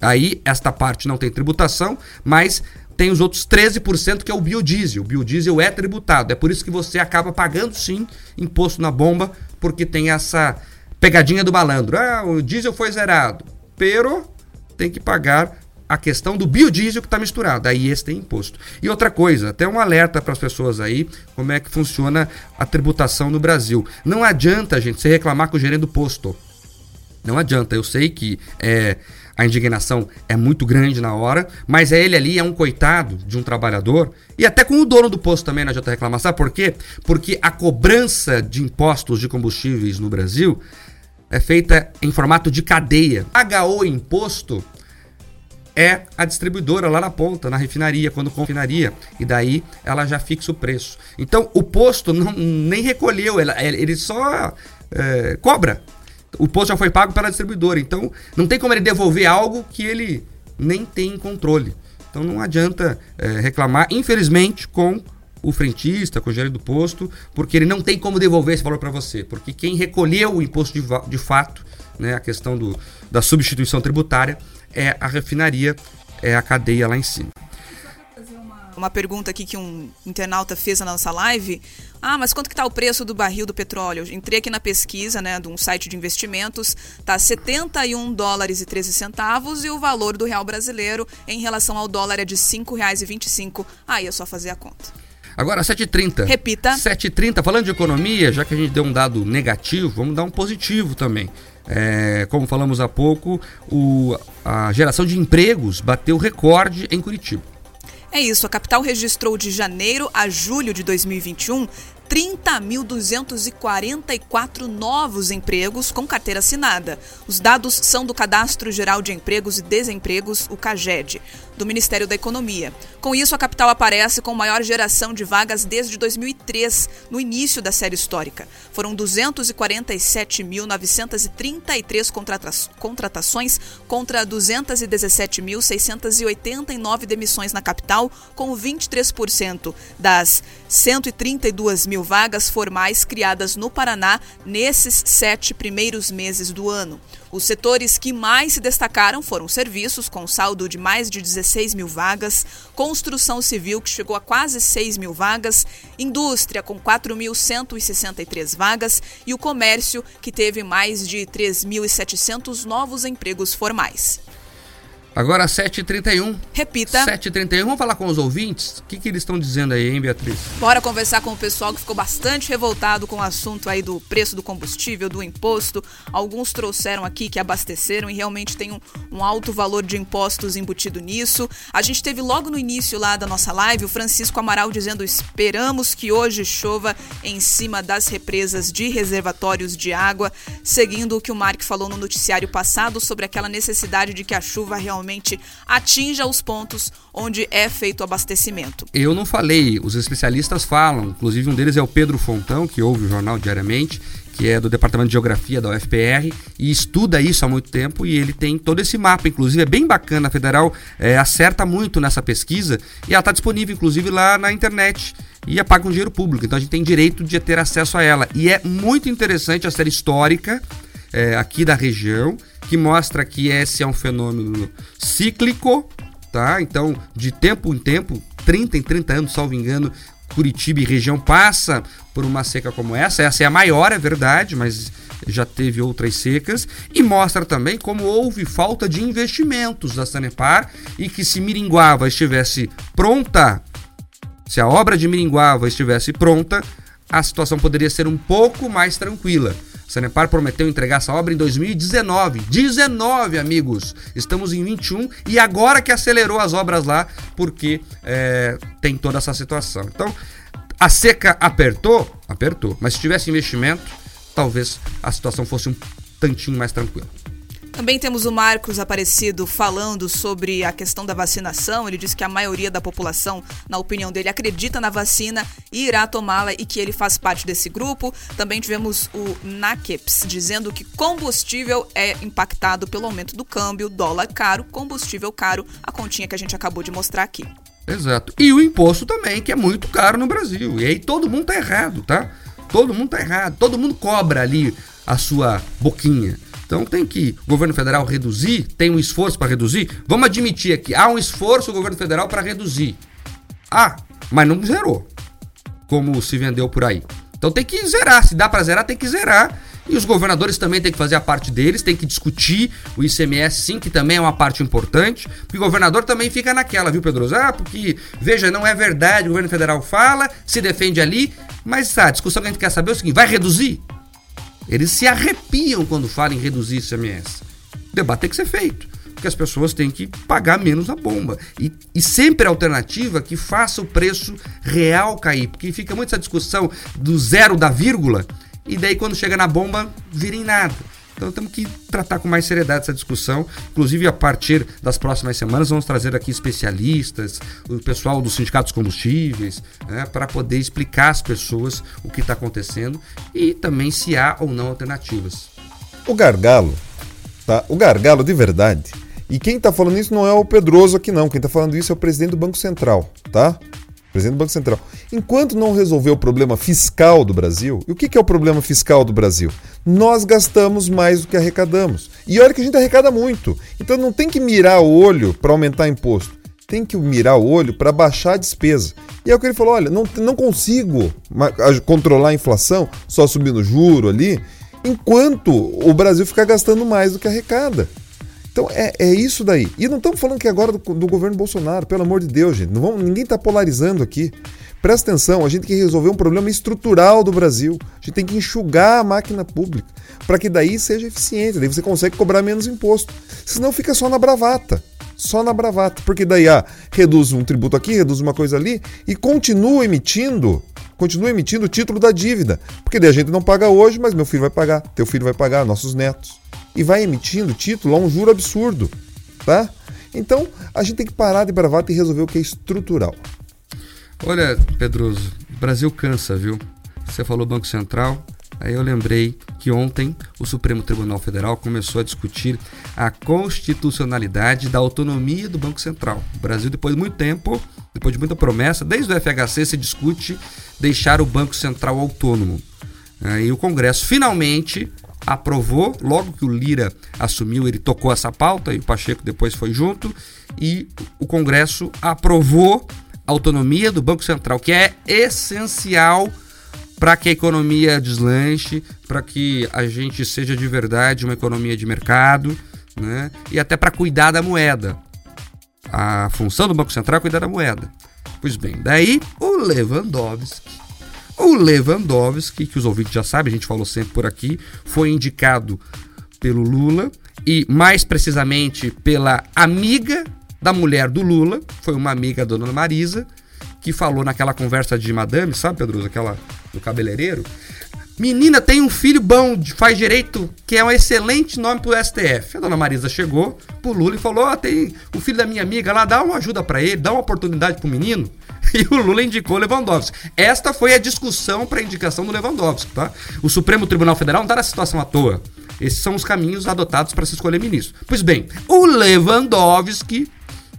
Aí esta parte não tem tributação, mas tem os outros 13% que é o biodiesel. O biodiesel é tributado. É por isso que você acaba pagando sim imposto na bomba, porque tem essa pegadinha do malandro. Ah, o diesel foi zerado. Pero tem que pagar a questão do biodiesel que está misturado. Aí esse tem imposto. E outra coisa, até um alerta para as pessoas aí, como é que funciona a tributação no Brasil. Não adianta, gente, você reclamar com o gerente do posto. Não adianta. Eu sei que é, a indignação é muito grande na hora, mas é ele ali é um coitado de um trabalhador e até com o dono do posto também não adianta reclamar. Sabe por quê? Porque a cobrança de impostos de combustíveis no Brasil é feita em formato de cadeia. Paga o imposto é a distribuidora lá na ponta, na refinaria, quando com refinaria, e daí ela já fixa o preço. Então o posto não, nem recolheu, ele só é, cobra. O posto já foi pago pela distribuidora, então não tem como ele devolver algo que ele nem tem controle. Então não adianta é, reclamar, infelizmente, com o frentista, com o gerente do posto, porque ele não tem como devolver esse valor para você. Porque quem recolheu o imposto de, de fato, né, a questão do, da substituição tributária, é a refinaria, é a cadeia lá em cima. Uma pergunta aqui que um internauta fez na nossa live. Ah, mas quanto que está o preço do barril do petróleo? Eu entrei aqui na pesquisa, né, de um site de investimentos, tá 71 dólares e 13 centavos e o valor do real brasileiro em relação ao dólar é de R$ 5,25. Aí é só fazer a conta. Agora, 7h30. Repita. 7h30, falando de economia, já que a gente deu um dado negativo, vamos dar um positivo também. É, como falamos há pouco, o, a geração de empregos bateu recorde em Curitiba. É isso, a capital registrou de janeiro a julho de 2021 30.244 novos empregos com carteira assinada. Os dados são do Cadastro Geral de Empregos e Desempregos, o CAGED, do Ministério da Economia. Com isso, a capital aparece com maior geração de vagas desde 2003, no início da série histórica. Foram 247.933 contrata contratações contra 217.689 demissões na capital, com 23% das 132 mil vagas formais criadas no Paraná nesses sete primeiros meses do ano. Os setores que mais se destacaram foram serviços, com saldo de mais de 16 mil vagas, construção civil, que chegou a quase 6 mil vagas, indústria, com 4.163 vagas, e o comércio, que teve mais de 3.700 novos empregos formais. Agora 7h31. Repita. 7h31. Vamos falar com os ouvintes? O que, que eles estão dizendo aí, hein, Beatriz? Bora conversar com o pessoal que ficou bastante revoltado com o assunto aí do preço do combustível, do imposto. Alguns trouxeram aqui que abasteceram e realmente tem um, um alto valor de impostos embutido nisso. A gente teve logo no início lá da nossa live o Francisco Amaral dizendo: esperamos que hoje chova em cima das represas de reservatórios de água, seguindo o que o Mark falou no noticiário passado sobre aquela necessidade de que a chuva realmente realmente atinja os pontos onde é feito o abastecimento. Eu não falei, os especialistas falam, inclusive um deles é o Pedro Fontão, que ouve o jornal diariamente, que é do Departamento de Geografia da UFPR e estuda isso há muito tempo e ele tem todo esse mapa, inclusive é bem bacana, a Federal é, acerta muito nessa pesquisa e ela está disponível inclusive lá na internet e é com dinheiro público, então a gente tem direito de ter acesso a ela e é muito interessante a série histórica é, aqui da região que mostra que esse é um fenômeno cíclico, tá? Então, de tempo em tempo, 30 em 30 anos, salvo engano, Curitiba e região passa por uma seca como essa. Essa é a maior, é verdade, mas já teve outras secas. E mostra também como houve falta de investimentos da Sanepar e que se Miringuava estivesse pronta, se a obra de Miringuava estivesse pronta, a situação poderia ser um pouco mais tranquila. Sanepar prometeu entregar essa obra em 2019. 19, amigos! Estamos em 21 e agora que acelerou as obras lá, porque é, tem toda essa situação. Então, a seca apertou? Apertou. Mas se tivesse investimento, talvez a situação fosse um tantinho mais tranquila. Também temos o Marcos Aparecido falando sobre a questão da vacinação. Ele disse que a maioria da população, na opinião dele, acredita na vacina e irá tomá-la e que ele faz parte desse grupo. Também tivemos o Nakeps dizendo que combustível é impactado pelo aumento do câmbio, dólar caro, combustível caro, a continha que a gente acabou de mostrar aqui. Exato. E o imposto também, que é muito caro no Brasil. E aí todo mundo tá errado, tá? Todo mundo tá errado. Todo mundo cobra ali a sua boquinha. Então tem que o governo federal reduzir, tem um esforço para reduzir. Vamos admitir aqui, há um esforço do governo federal para reduzir. Ah, mas não zerou, como se vendeu por aí. Então tem que zerar, se dá para zerar, tem que zerar. E os governadores também têm que fazer a parte deles, tem que discutir o ICMS sim, que também é uma parte importante. Porque o governador também fica naquela, viu, Pedroso? Ah, porque, veja, não é verdade, o governo federal fala, se defende ali, mas a discussão que a gente quer saber é o seguinte: vai reduzir? Eles se arrepiam quando falam em reduzir ICMS. O debate tem que ser feito, porque as pessoas têm que pagar menos a bomba. E, e sempre a alternativa que faça o preço real cair, porque fica muito essa discussão do zero da vírgula, e daí quando chega na bomba, vira em nada. Então temos que tratar com mais seriedade essa discussão. Inclusive, a partir das próximas semanas, vamos trazer aqui especialistas, o pessoal dos sindicatos combustíveis, né, para poder explicar às pessoas o que está acontecendo e também se há ou não alternativas. O gargalo, tá? O gargalo de verdade. E quem está falando isso não é o Pedroso aqui, não. Quem está falando isso é o presidente do Banco Central, tá? Presidente do Banco Central. Enquanto não resolver o problema fiscal do Brasil, e o que é o problema fiscal do Brasil? Nós gastamos mais do que arrecadamos. E olha que a gente arrecada muito. Então não tem que mirar o olho para aumentar imposto. Tem que mirar o olho para baixar a despesa. E é o que ele falou: olha, não, não consigo controlar a inflação só subindo juro ali, enquanto o Brasil ficar gastando mais do que arrecada. Então é, é isso daí. E não estamos falando que agora do, do, governo Bolsonaro, pelo amor de Deus, gente. Não vamos, ninguém está polarizando aqui. Presta atenção, a gente tem que resolver um problema estrutural do Brasil. A gente tem que enxugar a máquina pública para que daí seja eficiente. Daí você consegue cobrar menos imposto. Senão fica só na bravata. Só na bravata. Porque daí ah, reduz um tributo aqui, reduz uma coisa ali e continua emitindo continua emitindo o título da dívida. Porque daí a gente não paga hoje, mas meu filho vai pagar, teu filho vai pagar, nossos netos e vai emitindo título a um juro absurdo, tá? Então, a gente tem que parar de bravata e resolver o que é estrutural. Olha, Pedroso, Brasil cansa, viu? Você falou Banco Central, aí eu lembrei que ontem o Supremo Tribunal Federal começou a discutir a constitucionalidade da autonomia do Banco Central. O Brasil, depois de muito tempo, depois de muita promessa, desde o FHC se discute deixar o Banco Central autônomo. Aí o Congresso finalmente aprovou, logo que o Lira assumiu, ele tocou essa pauta e o Pacheco depois foi junto, e o Congresso aprovou a autonomia do Banco Central, que é essencial para que a economia deslanche, para que a gente seja de verdade uma economia de mercado, né? e até para cuidar da moeda. A função do Banco Central é cuidar da moeda. Pois bem, daí o Lewandowski o Lewandowski, que os ouvintes já sabem, a gente falou sempre por aqui, foi indicado pelo Lula e mais precisamente pela amiga da mulher do Lula, foi uma amiga da dona Marisa, que falou naquela conversa de madame, sabe, Pedro, aquela do cabeleireiro, Menina, tem um filho bom, faz direito, que é um excelente nome pro STF. A dona Marisa chegou pro Lula e falou: oh, tem o filho da minha amiga lá, dá uma ajuda para ele, dá uma oportunidade pro menino. E o Lula indicou Lewandowski. Esta foi a discussão para indicação do Lewandowski, tá? O Supremo Tribunal Federal não está na situação à toa. Esses são os caminhos adotados para se escolher ministro. Pois bem, o Lewandowski,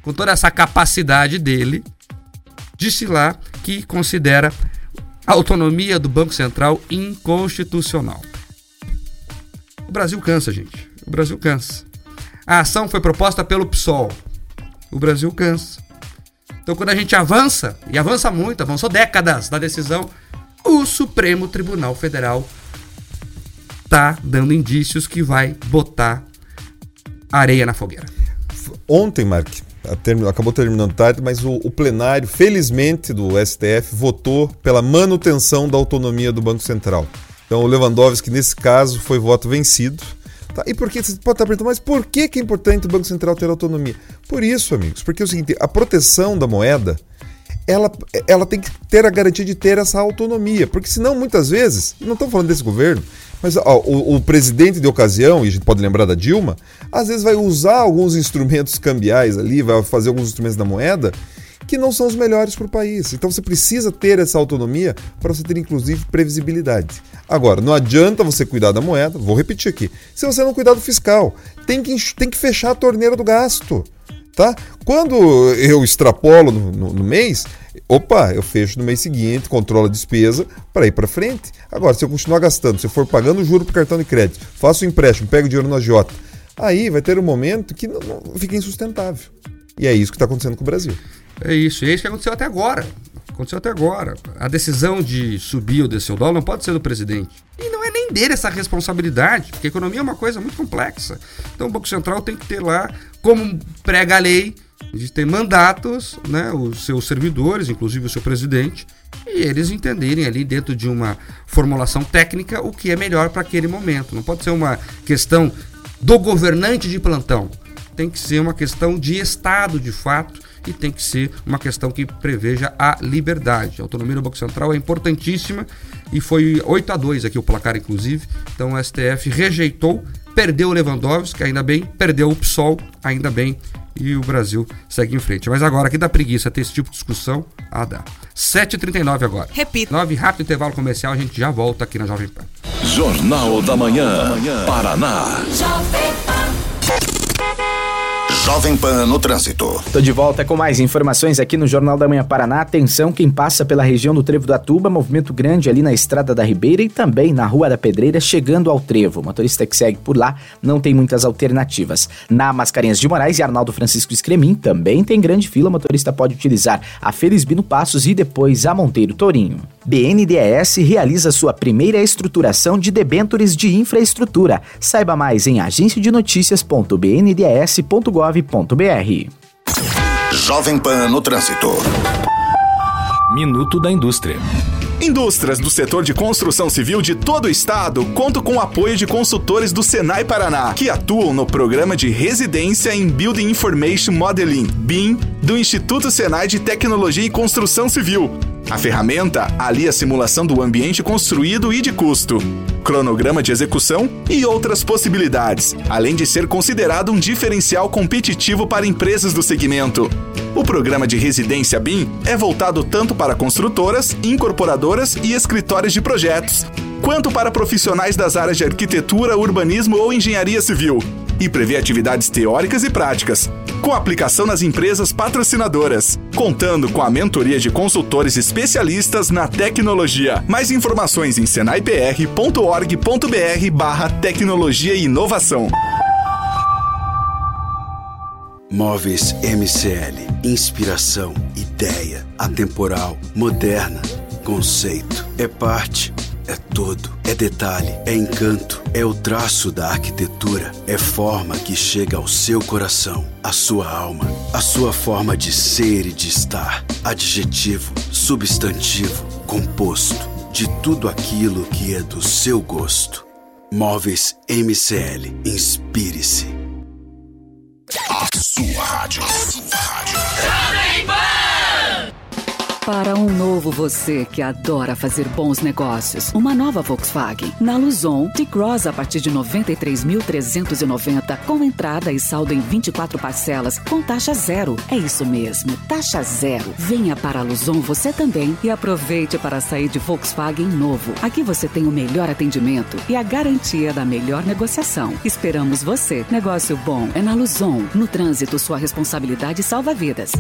com toda essa capacidade dele, disse lá que considera autonomia do Banco Central inconstitucional. O Brasil cansa, gente. O Brasil cansa. A ação foi proposta pelo PSOL. O Brasil cansa. Então, quando a gente avança, e avança muito, avançou décadas da decisão, o Supremo Tribunal Federal tá dando indícios que vai botar areia na fogueira. Ontem, Mark, acabou terminando tarde, mas o, o, plenário, felizmente, do STF votou pela manutenção da autonomia do Banco Central. Então o Lewandowski, nesse caso, foi voto vencido. Tá? E por que você pode estar perguntando, mas por que, que é importante o Banco Central ter autonomia? Por isso, amigos, porque é o seguinte: a proteção da moeda ela, ela tem que ter a garantia de ter essa autonomia, porque senão muitas vezes, não estamos falando desse governo, mas ó, o, o, presidente de ocasião, e a gente pode lembrar da Dilma, às vezes vai usar alguns instrumentos cambiais ali, vai fazer alguns instrumentos da moeda que não são os melhores para o país. Então você precisa ter essa autonomia para você ter, inclusive, previsibilidade. Agora, não adianta você cuidar da moeda, vou repetir aqui, se você não cuidar do fiscal. Tem que, tem que fechar a torneira do gasto. Tá? Quando eu extrapolo no, no, no mês, opa, eu fecho no mês seguinte, controlo a despesa para ir para frente. Agora, se eu continuar gastando, se eu for pagando juro para cartão de crédito, faço um empréstimo, pego dinheiro na Jota, aí vai ter um momento que não, não fica insustentável. E é isso que está acontecendo com o Brasil. É isso, é isso que aconteceu até agora. Aconteceu até agora. A decisão de subir ou descer o dólar não pode ser do presidente. E não é nem dele essa responsabilidade, porque a economia é uma coisa muito complexa. Então o Banco Central tem que ter lá, como prega a lei, ter mandatos, né, os seus servidores, inclusive o seu presidente, e eles entenderem ali dentro de uma formulação técnica o que é melhor para aquele momento. Não pode ser uma questão do governante de plantão. Tem que ser uma questão de Estado, de fato, e tem que ser uma questão que preveja a liberdade. A autonomia do Banco Central é importantíssima e foi 8 a 2 aqui o placar, inclusive. Então o STF rejeitou, perdeu o Lewandowski, ainda bem, perdeu o PSOL, ainda bem. E o Brasil segue em frente. Mas agora, aqui dá preguiça ter esse tipo de discussão? Ah, dá. 7h39 agora. Repito. 9, rápido intervalo comercial, a gente já volta aqui na Jovem Pan. Jornal da Manhã, Paraná. Jovem Pan. Jovem Pan no Trânsito. Tô de volta com mais informações aqui no Jornal da Manhã Paraná. Atenção, quem passa pela região do Trevo do Atuba, movimento grande ali na Estrada da Ribeira e também na Rua da Pedreira, chegando ao Trevo. O motorista que segue por lá não tem muitas alternativas. Na Mascarenhas de Moraes e Arnaldo Francisco Escremin também tem grande fila. O motorista pode utilizar a Felizbino Passos e depois a Monteiro Tourinho. BNDES realiza sua primeira estruturação de debêntures de infraestrutura. Saiba mais em agenciadenotícias.bnds.gov.br. Jovem Pan no Trânsito. Minuto da Indústria. Indústrias do setor de construção civil de todo o estado contam com o apoio de consultores do Senai Paraná, que atuam no programa de residência em Building Information Modeling, BIM, do Instituto Senai de Tecnologia e Construção Civil. A ferramenta alia a simulação do ambiente construído e de custo, cronograma de execução e outras possibilidades, além de ser considerado um diferencial competitivo para empresas do segmento. O programa de residência BIM é voltado tanto para construtoras, incorporadoras e escritórios de projetos, quanto para profissionais das áreas de arquitetura, urbanismo ou engenharia civil e prevê atividades teóricas e práticas, com aplicação nas empresas patrocinadoras, contando com a mentoria de consultores especialistas na tecnologia. Mais informações em senaipr.org.br barra tecnologia e inovação. Móveis MCL. Inspiração, ideia, atemporal, moderna, conceito. É parte é todo, é detalhe, é encanto, é o traço da arquitetura, é forma que chega ao seu coração, à sua alma, à sua forma de ser e de estar. Adjetivo, substantivo, composto, de tudo aquilo que é do seu gosto. Móveis MCL. Inspire-se. A sua rádio. A sua rádio. Para um novo você que adora fazer bons negócios, uma nova Volkswagen. Na Luzon, T-Cross a partir de 93.390, com entrada e saldo em 24 parcelas, com taxa zero. É isso mesmo, taxa zero. Venha para a Luzon você também e aproveite para sair de Volkswagen novo. Aqui você tem o melhor atendimento e a garantia da melhor negociação. Esperamos você. Negócio bom é na Luzon. No trânsito, sua responsabilidade salva vidas.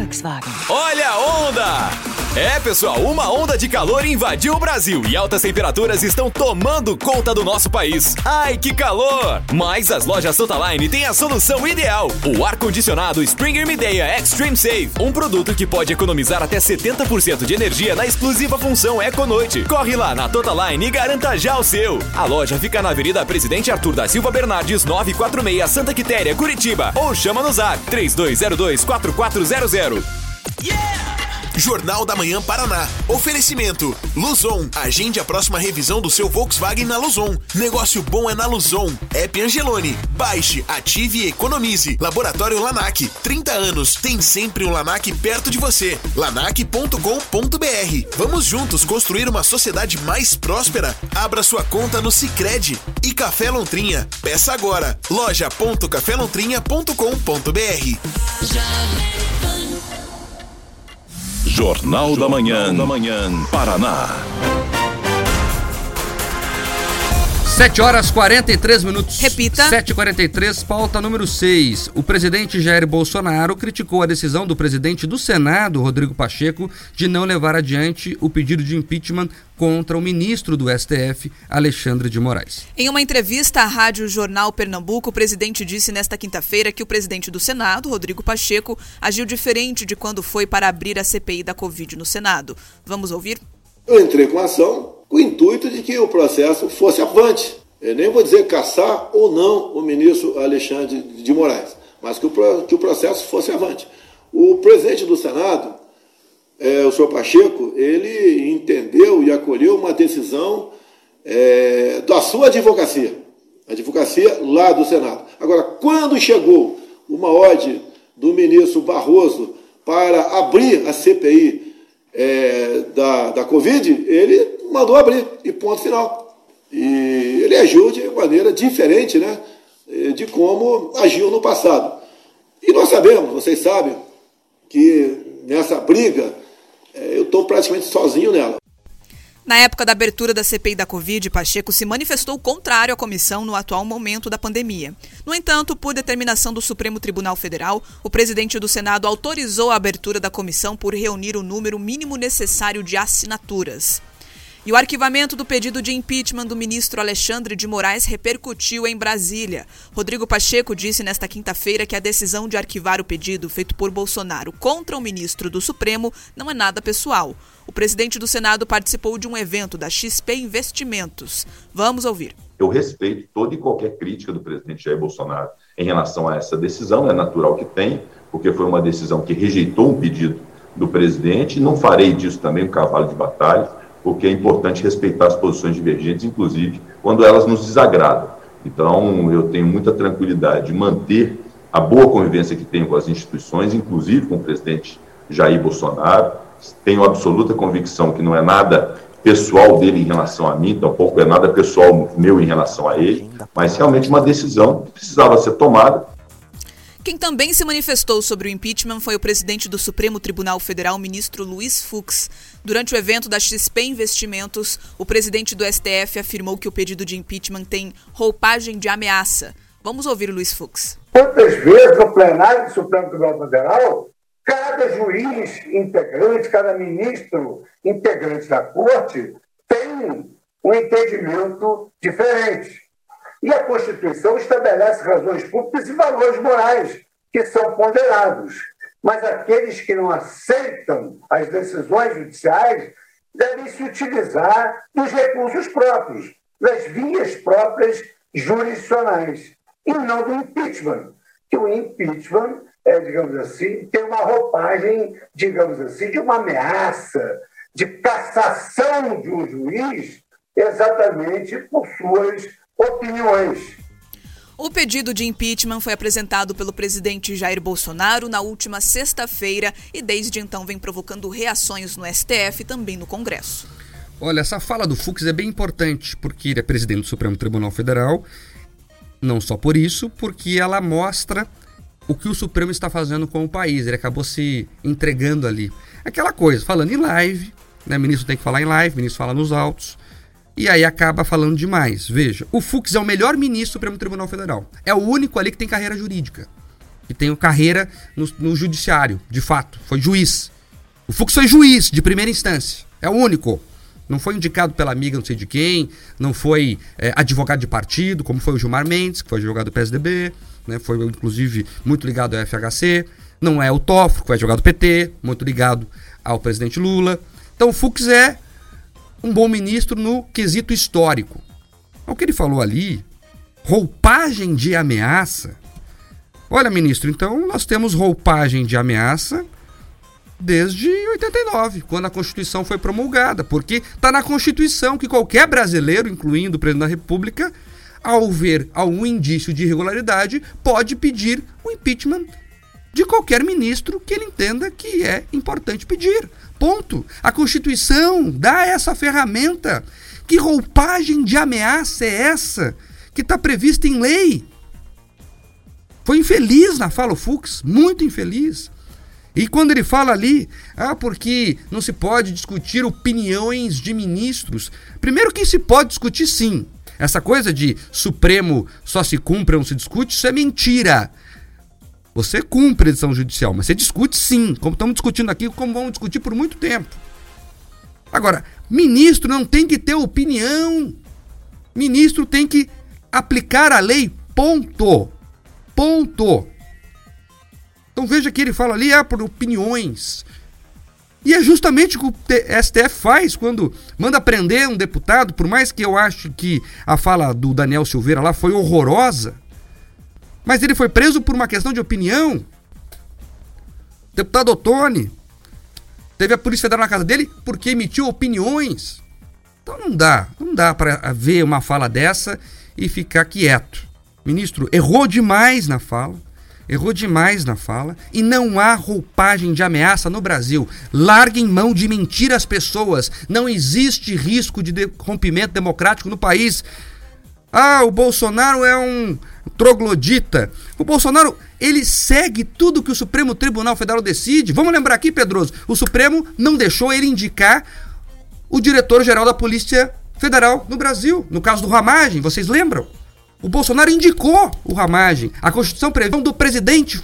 Volkswagen. Olha a onda! É, pessoal, uma onda de calor invadiu o Brasil e altas temperaturas estão tomando conta do nosso país. Ai, que calor! Mas as lojas Santa Line têm a solução ideal: o ar-condicionado Springer Midea Extreme Save, um produto que pode economizar até 70% de energia na exclusiva função Eco Noite. Corre lá na Totaline e garanta já o seu. A loja fica na Avenida Presidente Arthur da Silva Bernardes, 946 Santa Quitéria, Curitiba, ou chama no Zap 3202 4400. Yeah! Jornal da Manhã Paraná. Oferecimento. Luzon. Agende a próxima revisão do seu Volkswagen na Luzon. Negócio bom é na Luzon. App Angelone. Baixe, ative e economize. Laboratório Lanac. 30 anos. Tem sempre um Lanac perto de você. lanac.com.br. Vamos juntos construir uma sociedade mais próspera. Abra sua conta no Sicredi E Café Lontrinha. Peça agora. loja.cafelontrinha.com.br. Jornal da Manhã, da Manhã, Paraná. 7 horas 43 minutos. Repita. 7h43, pauta número 6. O presidente Jair Bolsonaro criticou a decisão do presidente do Senado, Rodrigo Pacheco, de não levar adiante o pedido de impeachment contra o ministro do STF, Alexandre de Moraes. Em uma entrevista à Rádio Jornal Pernambuco, o presidente disse nesta quinta-feira que o presidente do Senado, Rodrigo Pacheco, agiu diferente de quando foi para abrir a CPI da Covid no Senado. Vamos ouvir? Eu entrei com a ação com o intuito de que o processo fosse avante. Eu nem vou dizer caçar ou não o ministro Alexandre de Moraes, mas que o, que o processo fosse avante. O presidente do Senado, é, o senhor Pacheco, ele entendeu e acolheu uma decisão é, da sua advocacia, a advocacia lá do Senado. Agora, quando chegou uma ordem do ministro Barroso para abrir a CPI é, da, da Covid, ele mandou abrir, e ponto final. E ele agiu de maneira diferente né, de como agiu no passado. E nós sabemos, vocês sabem, que nessa briga é, eu estou praticamente sozinho nela. Na época da abertura da CPI da Covid, Pacheco se manifestou contrário à comissão no atual momento da pandemia. No entanto, por determinação do Supremo Tribunal Federal, o presidente do Senado autorizou a abertura da comissão por reunir o número mínimo necessário de assinaturas. E o arquivamento do pedido de impeachment do ministro Alexandre de Moraes repercutiu em Brasília. Rodrigo Pacheco disse nesta quinta-feira que a decisão de arquivar o pedido feito por Bolsonaro contra o ministro do Supremo não é nada pessoal. O presidente do Senado participou de um evento da XP Investimentos. Vamos ouvir. Eu respeito toda e qualquer crítica do presidente Jair Bolsonaro em relação a essa decisão, é natural que tem, porque foi uma decisão que rejeitou um pedido do presidente, não farei disso também um cavalo de batalha porque é importante respeitar as posições divergentes, inclusive quando elas nos desagradam. Então, eu tenho muita tranquilidade de manter a boa convivência que tenho com as instituições, inclusive com o presidente Jair Bolsonaro. Tenho absoluta convicção que não é nada pessoal dele em relação a mim, tampouco é nada pessoal meu em relação a ele, mas realmente uma decisão que precisava ser tomada quem também se manifestou sobre o impeachment foi o presidente do Supremo Tribunal Federal, ministro Luiz Fux. Durante o evento da XP Investimentos, o presidente do STF afirmou que o pedido de impeachment tem roupagem de ameaça. Vamos ouvir o Luiz Fux. Quantas vezes no plenário do Supremo Tribunal Federal, cada juiz integrante, cada ministro integrante da corte tem um entendimento diferente. E a Constituição estabelece razões públicas e valores morais que são ponderados. Mas aqueles que não aceitam as decisões judiciais devem se utilizar dos recursos próprios, das vias próprias jurisdicionais, e não do impeachment. Que o impeachment, é, digamos assim, tem uma roupagem, digamos assim, de uma ameaça, de cassação de um juiz, exatamente por suas opiniões. O pedido de impeachment foi apresentado pelo presidente Jair Bolsonaro na última sexta-feira e desde então vem provocando reações no STF e também no Congresso. Olha, essa fala do Fux é bem importante porque ele é presidente do Supremo Tribunal Federal. Não só por isso, porque ela mostra o que o Supremo está fazendo com o país. Ele acabou se entregando ali. Aquela coisa, falando em live, né? O ministro tem que falar em live, o ministro fala nos autos e aí acaba falando demais. Veja, o Fux é o melhor ministro do Supremo Tribunal Federal. É o único ali que tem carreira jurídica. Que tem carreira no, no judiciário, de fato. Foi juiz. O Fux foi juiz de primeira instância. É o único. Não foi indicado pela amiga não sei de quem, não foi é, advogado de partido, como foi o Gilmar Mendes, que foi advogado do PSDB, né, foi inclusive muito ligado ao FHC. Não é o Toffo, que foi advogado do PT, muito ligado ao presidente Lula. Então o Fux é um bom ministro no quesito histórico. O que ele falou ali, roupagem de ameaça. Olha, ministro, então nós temos roupagem de ameaça desde 89, quando a Constituição foi promulgada, porque está na Constituição que qualquer brasileiro, incluindo o presidente da República, ao ver algum indício de irregularidade, pode pedir o impeachment de qualquer ministro que ele entenda que é importante pedir. Ponto. A Constituição dá essa ferramenta. Que roupagem de ameaça é essa que está prevista em lei? Foi infeliz na fala o Fux, muito infeliz. E quando ele fala ali, ah, porque não se pode discutir opiniões de ministros. Primeiro que se pode discutir sim. Essa coisa de Supremo só se cumpre ou não se discute, isso é mentira. Você cumpre a decisão judicial, mas você discute sim, como estamos discutindo aqui, como vamos discutir por muito tempo. Agora, ministro não tem que ter opinião. Ministro tem que aplicar a lei, ponto. Ponto. Então veja que ele fala ali, é por opiniões. E é justamente o que o STF faz quando manda prender um deputado, por mais que eu ache que a fala do Daniel Silveira lá foi horrorosa, mas ele foi preso por uma questão de opinião. Deputado Ottoni teve a Polícia Federal na casa dele porque emitiu opiniões. Então não dá, não dá para ver uma fala dessa e ficar quieto. Ministro errou demais na fala errou demais na fala e não há roupagem de ameaça no Brasil. Larguem mão de mentir às pessoas. Não existe risco de rompimento democrático no país. Ah, o Bolsonaro é um troglodita. O Bolsonaro, ele segue tudo que o Supremo Tribunal Federal decide. Vamos lembrar aqui, Pedroso, o Supremo não deixou ele indicar o diretor-geral da Polícia Federal no Brasil, no caso do Ramagem, vocês lembram? O Bolsonaro indicou o Ramagem. A Constituição prevê do presidente.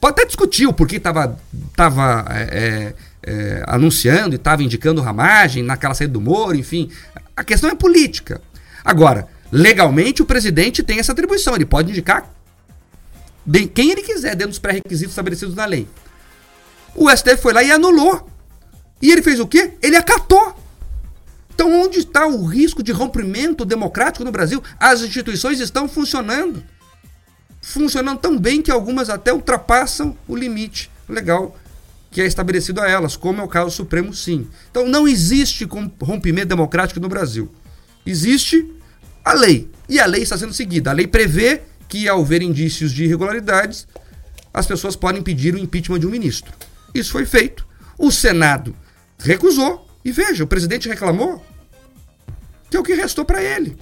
Pode até discutir o porquê estava tava, é, é, é, anunciando e estava indicando o Ramagem naquela saída do Moro, enfim. A questão é política. Agora, legalmente o presidente tem essa atribuição. Ele pode indicar quem ele quiser, dentro dos pré-requisitos estabelecidos na lei. O STF foi lá e anulou. E ele fez o quê? Ele acatou. Então, onde está o risco de rompimento democrático no Brasil? As instituições estão funcionando. Funcionando tão bem que algumas até ultrapassam o limite legal que é estabelecido a elas, como é o caso Supremo, sim. Então, não existe rompimento democrático no Brasil. Existe a lei. E a lei está sendo seguida. A lei prevê que, ao ver indícios de irregularidades, as pessoas podem pedir o impeachment de um ministro. Isso foi feito. O Senado recusou. E veja, o presidente reclamou que é o que restou para ele.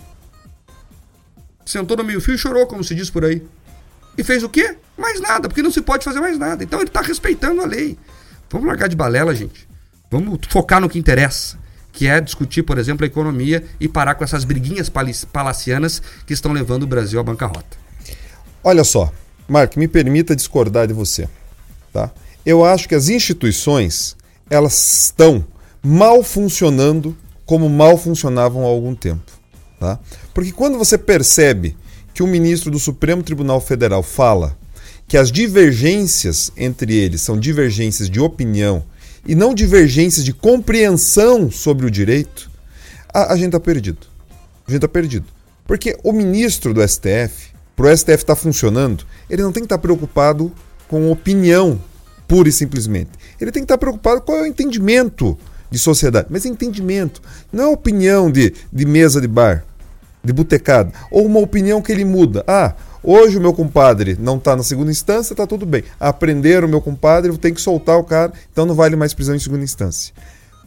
Sentou no meio-fio e chorou, como se diz por aí. E fez o quê? Mais nada, porque não se pode fazer mais nada. Então ele está respeitando a lei. Vamos largar de balela, gente. Vamos focar no que interessa, que é discutir, por exemplo, a economia e parar com essas briguinhas palacianas que estão levando o Brasil à bancarrota. Olha só, Mark, me permita discordar de você. Tá? Eu acho que as instituições elas estão mal funcionando como mal funcionavam há algum tempo. Tá? Porque quando você percebe que o ministro do Supremo Tribunal Federal fala que as divergências entre eles são divergências de opinião e não divergências de compreensão sobre o direito, a, a gente está perdido. A gente está perdido. Porque o ministro do STF, para o STF estar tá funcionando, ele não tem que estar tá preocupado com opinião pura e simplesmente. Ele tem que estar tá preocupado com o entendimento de sociedade, mas entendimento. Não é opinião de, de mesa de bar, de botecada, ou uma opinião que ele muda. Ah, hoje o meu compadre não está na segunda instância, está tudo bem. Aprender o meu compadre, tenho que soltar o cara, então não vale mais prisão em segunda instância.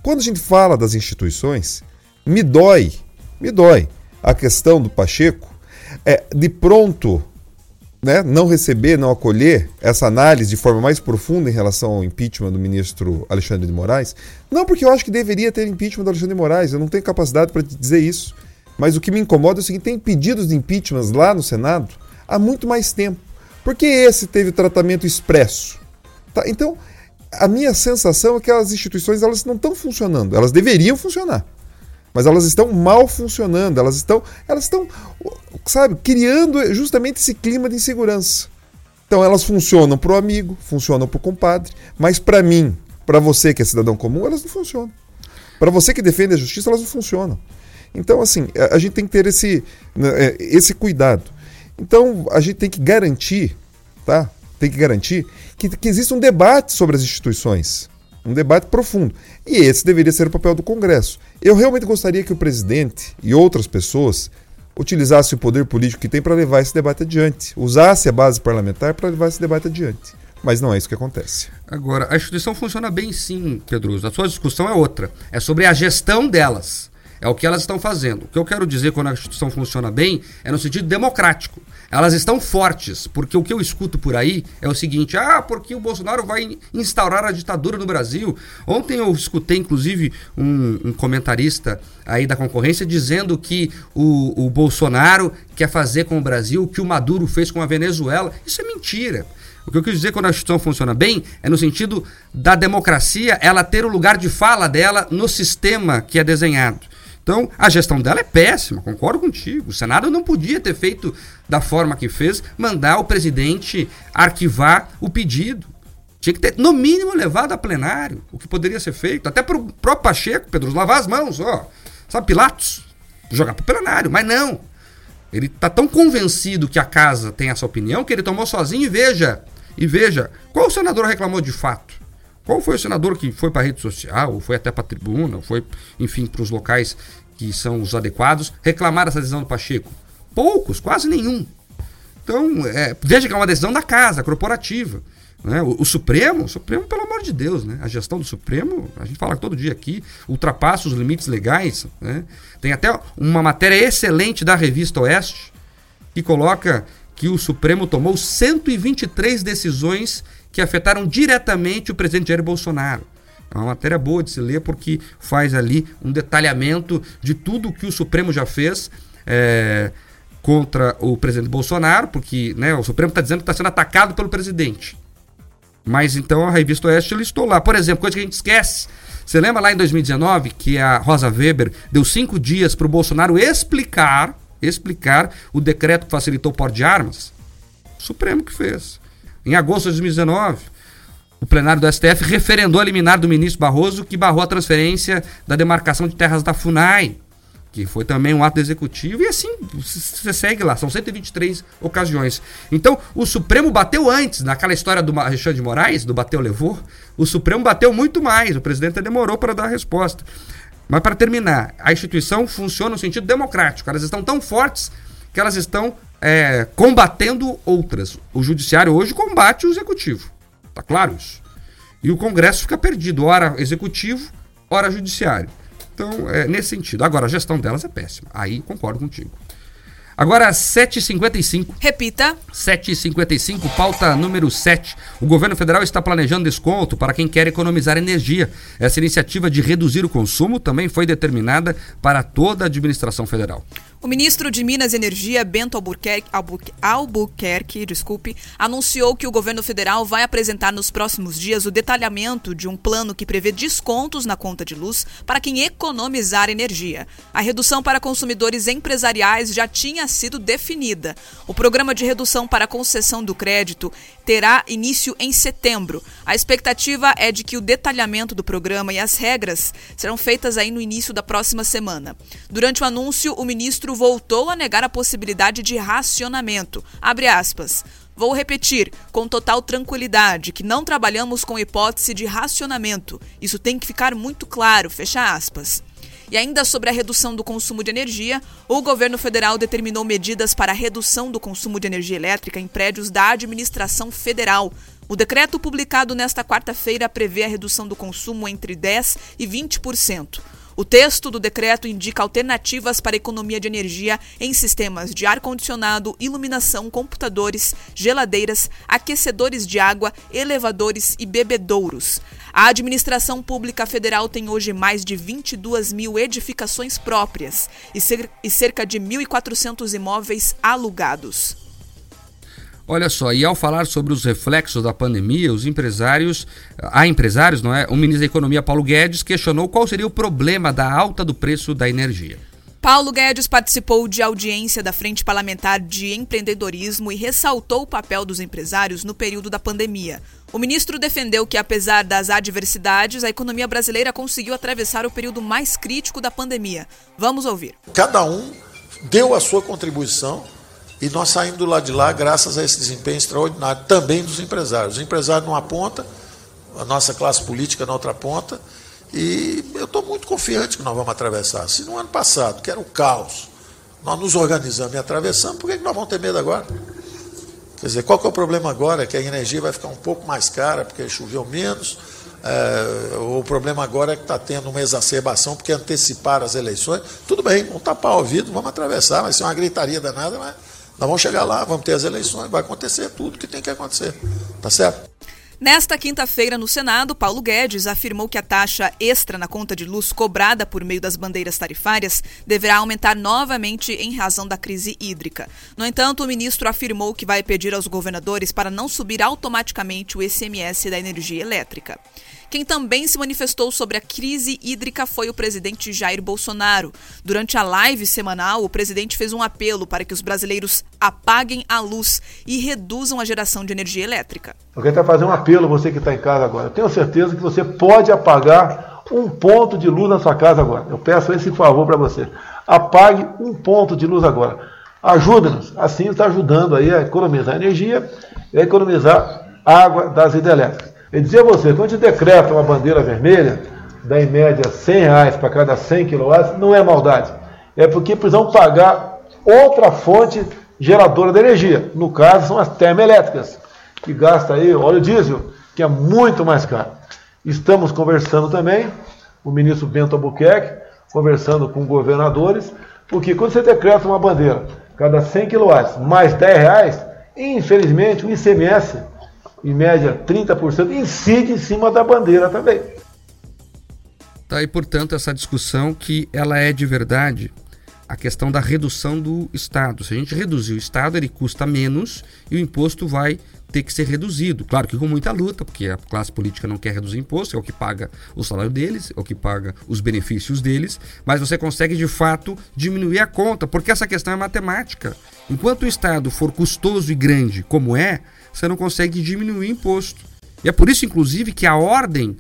Quando a gente fala das instituições, me dói, me dói a questão do Pacheco, é, de pronto né, não receber, não acolher essa análise de forma mais profunda em relação ao impeachment do ministro Alexandre de Moraes, não porque eu acho que deveria ter impeachment do Alexandre de Moraes, eu não tenho capacidade para dizer isso. Mas o que me incomoda é o seguinte: tem pedidos de impeachment lá no Senado há muito mais tempo. Por que esse teve tratamento expresso? Tá? Então, a minha sensação é que as instituições elas não estão funcionando, elas deveriam funcionar mas elas estão mal funcionando, elas estão, elas estão, sabe, criando justamente esse clima de insegurança. Então elas funcionam para o amigo, funcionam para o compadre, mas para mim, para você que é cidadão comum, elas não funcionam. Para você que defende a justiça, elas não funcionam. Então, assim, a gente tem que ter esse, né, é, esse cuidado. Então, a gente tem que garantir, tá? tem que garantir que, que exista um debate sobre as instituições. Um debate profundo. E esse deveria ser o papel do Congresso. Eu realmente gostaria que o presidente e outras pessoas utilizassem o poder político que tem para levar esse debate adiante, usasse a base parlamentar para levar esse debate adiante. Mas não é isso que acontece. Agora, a instituição funciona bem sim, Pedroso. A sua discussão é outra. É sobre a gestão delas. É o que elas estão fazendo. O que eu quero dizer quando a instituição funciona bem é no sentido democrático. Elas estão fortes, porque o que eu escuto por aí é o seguinte: ah, porque o Bolsonaro vai instaurar a ditadura no Brasil. Ontem eu escutei, inclusive, um, um comentarista aí da concorrência dizendo que o, o Bolsonaro quer fazer com o Brasil o que o Maduro fez com a Venezuela. Isso é mentira. O que eu quis dizer quando a instituição funciona bem é no sentido da democracia ela ter o lugar de fala dela no sistema que é desenhado. Então, a gestão dela é péssima, concordo contigo. O Senado não podia ter feito da forma que fez, mandar o presidente arquivar o pedido. Tinha que ter, no mínimo, levado a plenário, o que poderia ser feito. Até para o próprio Pacheco, Pedro, lavar as mãos, ó. Sabe, Pilatos? Jogar para o plenário, mas não. Ele está tão convencido que a casa tem essa opinião que ele tomou sozinho e veja. E veja, qual senador reclamou de fato? Qual foi o senador que foi para a rede social, ou foi até para a tribuna, ou foi, enfim, para os locais que são os adequados, reclamar essa decisão do Pacheco? Poucos, quase nenhum. Então, é, veja que é uma decisão da casa, corporativa. Né? O, o, Supremo, o Supremo, pelo amor de Deus, né? a gestão do Supremo, a gente fala todo dia aqui, ultrapassa os limites legais. Né? Tem até uma matéria excelente da revista Oeste que coloca que o Supremo tomou 123 decisões que afetaram diretamente o presidente Jair Bolsonaro. É uma matéria boa de se ler porque faz ali um detalhamento de tudo que o Supremo já fez é, contra o presidente Bolsonaro, porque né, o Supremo está dizendo que está sendo atacado pelo presidente. Mas então a revista Oeste listou lá. Por exemplo, coisa que a gente esquece. Você lembra lá em 2019 que a Rosa Weber deu cinco dias para o Bolsonaro explicar, explicar o decreto que facilitou o porte de armas? O Supremo que fez. Em agosto de 2019, o plenário do STF referendou a liminar do ministro Barroso que barrou a transferência da demarcação de terras da FUNAI, que foi também um ato executivo, e assim você segue lá, são 123 ocasiões. Então, o Supremo bateu antes, naquela história do Alexandre de Moraes, do bateu levou, o Supremo bateu muito mais, o presidente demorou para dar a resposta. Mas para terminar, a instituição funciona no sentido democrático, elas estão tão fortes que elas estão é, combatendo outras. O judiciário hoje combate o executivo. Tá claro isso? E o Congresso fica perdido, ora executivo, ora judiciário. Então, é nesse sentido. Agora, a gestão delas é péssima. Aí concordo contigo. Agora, 7h55. Repita. 7h55, pauta número 7. O governo federal está planejando desconto para quem quer economizar energia. Essa iniciativa de reduzir o consumo também foi determinada para toda a administração federal. O ministro de Minas e Energia, Bento Albuquerque, Albuquerque, Albuquerque, desculpe, anunciou que o governo federal vai apresentar nos próximos dias o detalhamento de um plano que prevê descontos na conta de luz para quem economizar energia. A redução para consumidores empresariais já tinha sido definida. O programa de redução para concessão do crédito terá início em setembro. A expectativa é de que o detalhamento do programa e as regras serão feitas aí no início da próxima semana. Durante o anúncio, o ministro voltou a negar a possibilidade de racionamento. Abre aspas. Vou repetir, com total tranquilidade, que não trabalhamos com hipótese de racionamento. Isso tem que ficar muito claro, fecha aspas. E ainda sobre a redução do consumo de energia, o governo federal determinou medidas para a redução do consumo de energia elétrica em prédios da administração federal. O decreto publicado nesta quarta-feira prevê a redução do consumo entre 10% e 20%. O texto do decreto indica alternativas para economia de energia em sistemas de ar-condicionado, iluminação, computadores, geladeiras, aquecedores de água, elevadores e bebedouros. A administração pública federal tem hoje mais de 22 mil edificações próprias e cerca de 1.400 imóveis alugados. Olha só, e ao falar sobre os reflexos da pandemia, os empresários, há empresários, não é? O ministro da Economia, Paulo Guedes, questionou qual seria o problema da alta do preço da energia. Paulo Guedes participou de audiência da Frente Parlamentar de Empreendedorismo e ressaltou o papel dos empresários no período da pandemia. O ministro defendeu que, apesar das adversidades, a economia brasileira conseguiu atravessar o período mais crítico da pandemia. Vamos ouvir. Cada um deu a sua contribuição E nós saímos do lado de lá graças a esse desempenho extraordinário também dos empresários. Os empresários numa ponta, a nossa classe política na outra ponta, e eu estou muito confiante que nós vamos atravessar. Se no ano passado, que era o caos, nós nos organizamos e atravessamos, por que nós vamos ter medo agora? Quer dizer, qual que é o problema agora? Que a energia vai ficar um pouco mais cara porque choveu menos. É, o problema agora é que está tendo uma exacerbação porque anteciparam as eleições. Tudo bem, vamos tapar o ouvido, vamos atravessar, vai ser uma gritaria danada, mas nós vamos chegar lá, vamos ter as eleições, vai acontecer tudo que tem que acontecer. Tá certo? Nesta quinta-feira, no Senado, Paulo Guedes afirmou que a taxa extra na conta de luz cobrada por meio das bandeiras tarifárias deverá aumentar novamente em razão da crise hídrica. No entanto, o ministro afirmou que vai pedir aos governadores para não subir automaticamente o ICMS da energia elétrica. Quem também se manifestou sobre a crise hídrica foi o presidente Jair Bolsonaro. Durante a live semanal, o presidente fez um apelo para que os brasileiros apaguem a luz e reduzam a geração de energia elétrica. Eu quero fazer um apelo, você que está em casa agora. Eu tenho certeza que você pode apagar um ponto de luz na sua casa agora. Eu peço esse favor para você. Apague um ponto de luz agora. Ajuda-nos. Assim está ajudando aí a economizar energia e a economizar água das hidrelétricas. Eu dizia a você, quando a gente decreta uma bandeira vermelha, dá em média 100 reais para cada 100 kW, não é maldade. É porque precisam pagar outra fonte geradora de energia. No caso, são as termoelétricas, que gasta aí óleo diesel, que é muito mais caro. Estamos conversando também, o ministro Bento Albuquerque, conversando com governadores, porque quando você decreta uma bandeira, cada 100 kW mais 10 reais, infelizmente o ICMS em média 30%, incide em cima da bandeira também. Tá aí, portanto, essa discussão que ela é de verdade a questão da redução do Estado. Se a gente reduzir o Estado, ele custa menos e o imposto vai ter que ser reduzido. Claro que com muita luta, porque a classe política não quer reduzir imposto, é o que paga o salário deles, é o que paga os benefícios deles, mas você consegue de fato diminuir a conta, porque essa questão é matemática. Enquanto o Estado for custoso e grande, como é, você não consegue diminuir imposto. E é por isso, inclusive, que a ordem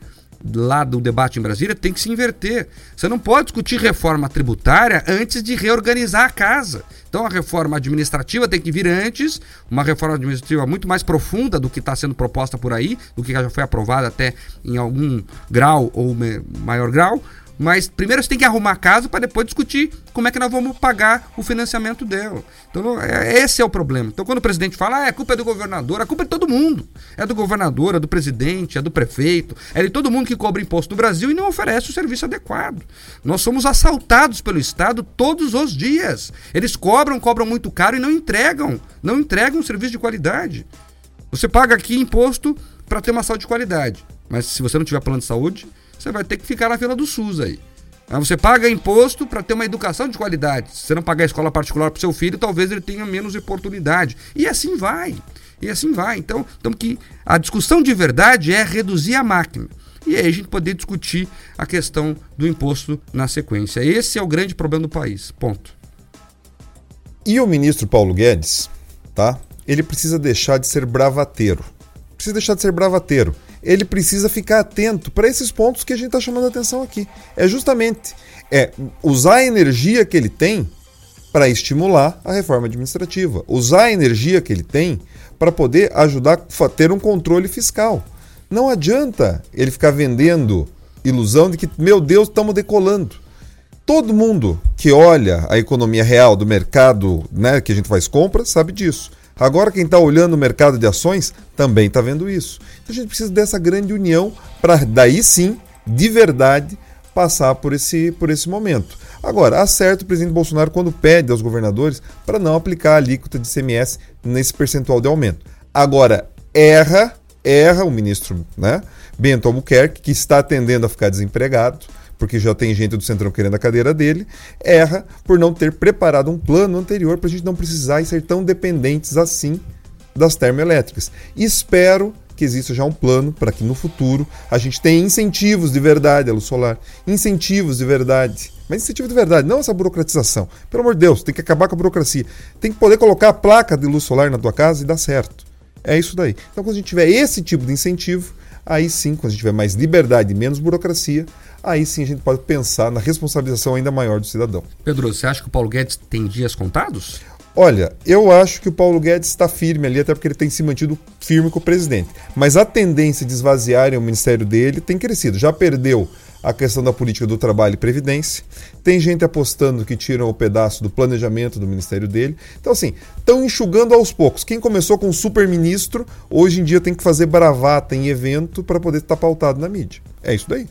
lá do debate em Brasília tem que se inverter. Você não pode discutir reforma tributária antes de reorganizar a casa. Então a reforma administrativa tem que vir antes, uma reforma administrativa muito mais profunda do que está sendo proposta por aí, do que já foi aprovada até em algum grau ou maior grau, mas primeiro você tem que arrumar a casa para depois discutir como é que nós vamos pagar o financiamento dela. Então, é, esse é o problema. Então, quando o presidente fala, ah, a culpa é do governador, a culpa é de todo mundo. É do governador, é do presidente, é do prefeito, é de todo mundo que cobra imposto no Brasil e não oferece o serviço adequado. Nós somos assaltados pelo Estado todos os dias. Eles cobram, cobram muito caro e não entregam. Não entregam um serviço de qualidade. Você paga aqui imposto para ter uma saúde de qualidade. Mas se você não tiver plano de saúde, você vai ter que ficar na fila do SUS aí. Você paga imposto para ter uma educação de qualidade. Se você não pagar escola particular para seu filho, talvez ele tenha menos oportunidade. E assim vai. E assim vai. Então, então que a discussão de verdade é reduzir a máquina. E aí a gente poder discutir a questão do imposto na sequência. Esse é o grande problema do país. Ponto. E o ministro Paulo Guedes, tá? Ele precisa deixar de ser bravateiro. Precisa deixar de ser bravateiro ele precisa ficar atento para esses pontos que a gente está chamando a atenção aqui. É justamente é usar a energia que ele tem para estimular a reforma administrativa, usar a energia que ele tem para poder ajudar a ter um controle fiscal. Não adianta ele ficar vendendo ilusão de que, meu Deus, estamos decolando. Todo mundo que olha a economia real do mercado né, que a gente faz compra sabe disso. Agora, quem está olhando o mercado de ações também está vendo isso. Então, a gente precisa dessa grande união para daí sim, de verdade, passar por esse, por esse momento. Agora, acerta o presidente Bolsonaro quando pede aos governadores para não aplicar a alíquota de CMS nesse percentual de aumento. Agora, erra, erra o ministro né, Bento Albuquerque, que está tendendo a ficar desempregado porque já tem gente do Centrão querendo a cadeira dele, erra por não ter preparado um plano anterior para a gente não precisar ser tão dependentes assim das termoelétricas. espero que exista já um plano para que no futuro a gente tenha incentivos de verdade a luz solar. Incentivos de verdade. Mas incentivo de verdade, não essa burocratização. Pelo amor de Deus, tem que acabar com a burocracia. Tem que poder colocar a placa de luz solar na tua casa e dar certo. É isso daí. Então, quando a gente tiver esse tipo de incentivo, aí sim, quando a gente tiver mais liberdade e menos burocracia, aí sim a gente pode pensar na responsabilização ainda maior do cidadão. Pedro, você acha que o Paulo Guedes tem dias contados? Olha, eu acho que o Paulo Guedes está firme ali, até porque ele tem se mantido firme com o presidente. Mas a tendência de esvaziarem o ministério dele tem crescido. Já perdeu a questão da política do trabalho e previdência. Tem gente apostando que tiram o pedaço do planejamento do ministério dele. Então, assim, estão enxugando aos poucos. Quem começou com super-ministro, hoje em dia tem que fazer bravata em evento para poder estar pautado na mídia. É isso daí.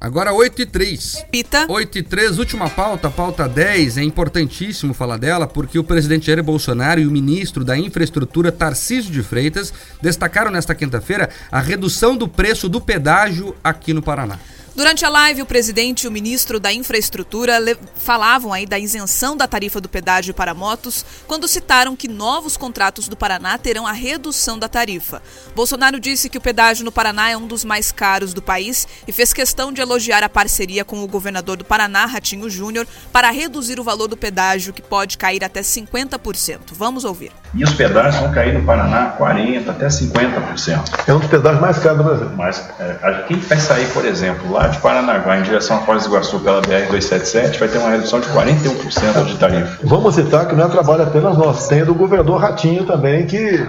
Agora 8 e 3. Repita. 8 e 3, última pauta, pauta 10. É importantíssimo falar dela porque o presidente Jair Bolsonaro e o ministro da Infraestrutura, Tarcísio de Freitas, destacaram nesta quinta-feira a redução do preço do pedágio aqui no Paraná. Durante a live, o presidente e o ministro da Infraestrutura falavam aí da isenção da tarifa do pedágio para motos, quando citaram que novos contratos do Paraná terão a redução da tarifa. Bolsonaro disse que o pedágio no Paraná é um dos mais caros do país e fez questão de elogiar a parceria com o governador do Paraná, Ratinho Júnior, para reduzir o valor do pedágio, que pode cair até 50%. Vamos ouvir. E os pedágios vão cair no Paraná 40% até 50%. É um dos pedágios mais caros do Brasil. Mas é, quem vai sair, por exemplo, lá de Paranaguá em direção a Foz do Iguaçu pela BR-277 vai ter uma redução de 41% de tarifa. Vamos citar que não é trabalho apenas nosso, tem do governador Ratinho também que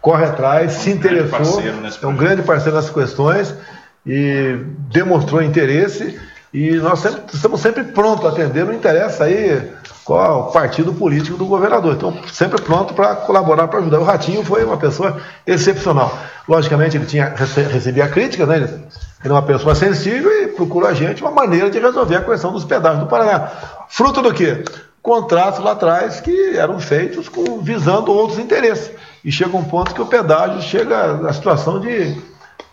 corre atrás, se interessou, é um grande parceiro nessas questões e demonstrou interesse e nós sempre, estamos sempre prontos a atender, não interessa aí qual partido político do governador. Então, sempre pronto para colaborar, para ajudar. O Ratinho foi uma pessoa excepcional. Logicamente, ele tinha recebia críticas, né? Ele é uma pessoa sensível e procura a gente uma maneira de resolver a questão dos pedágios do Paraná. Fruto do quê? Contratos lá atrás que eram feitos com, visando outros interesses. E chega um ponto que o pedágio chega à situação de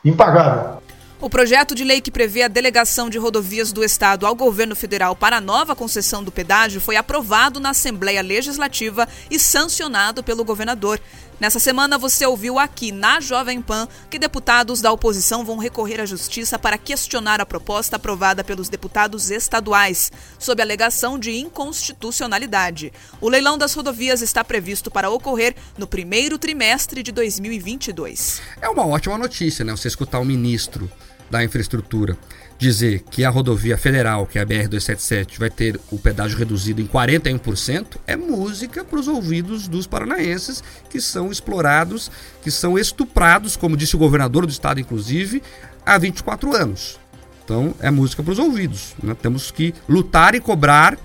impagável. O projeto de lei que prevê a delegação de rodovias do Estado ao governo federal para a nova concessão do pedágio foi aprovado na Assembleia Legislativa e sancionado pelo governador. Nessa semana você ouviu aqui na Jovem Pan que deputados da oposição vão recorrer à justiça para questionar a proposta aprovada pelos deputados estaduais, sob alegação de inconstitucionalidade. O leilão das rodovias está previsto para ocorrer no primeiro trimestre de 2022. É uma ótima notícia, né? Você escutar o ministro da infraestrutura dizer que a rodovia federal, que é a BR-277, vai ter o pedágio reduzido em 41%, é música para os ouvidos dos paranaenses que são explorados, que são estuprados, como disse o governador do estado, inclusive, há 24 anos. Então, é música para os ouvidos. Né? Temos que lutar e cobrar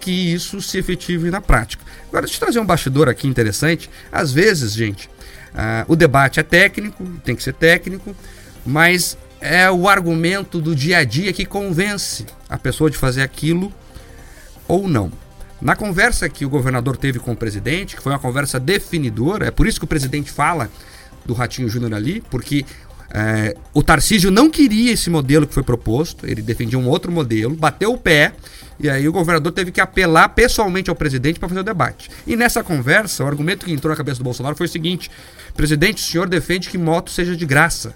que isso se efetive na prática. Agora, deixa eu trazer um bastidor aqui interessante. Às vezes, gente, uh, o debate é técnico, tem que ser técnico, mas é o argumento do dia a dia que convence a pessoa de fazer aquilo ou não. Na conversa que o governador teve com o presidente, que foi uma conversa definidora, é por isso que o presidente fala do Ratinho Júnior ali, porque é, o Tarcísio não queria esse modelo que foi proposto, ele defendia um outro modelo, bateu o pé, e aí o governador teve que apelar pessoalmente ao presidente para fazer o debate. E nessa conversa, o argumento que entrou na cabeça do Bolsonaro foi o seguinte: presidente, o senhor defende que moto seja de graça.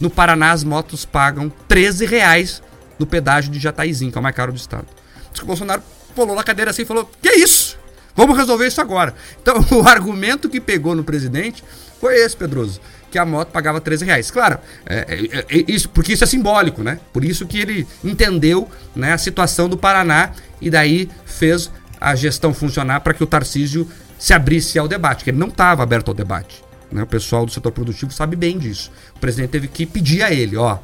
No Paraná, as motos pagam 13 reais no pedágio de Jataizinho, que é o mais caro do estado. Diz que o Bolsonaro pulou na cadeira assim e falou: Que isso? Vamos resolver isso agora. Então, o argumento que pegou no presidente foi esse, Pedroso. Que a moto pagava 13 reais. Claro, é, é, é, isso, porque isso é simbólico, né? Por isso que ele entendeu né, a situação do Paraná e daí fez a gestão funcionar para que o Tarcísio se abrisse ao debate, que ele não estava aberto ao debate. Né? O pessoal do setor produtivo sabe bem disso. O presidente teve que pedir a ele, ó,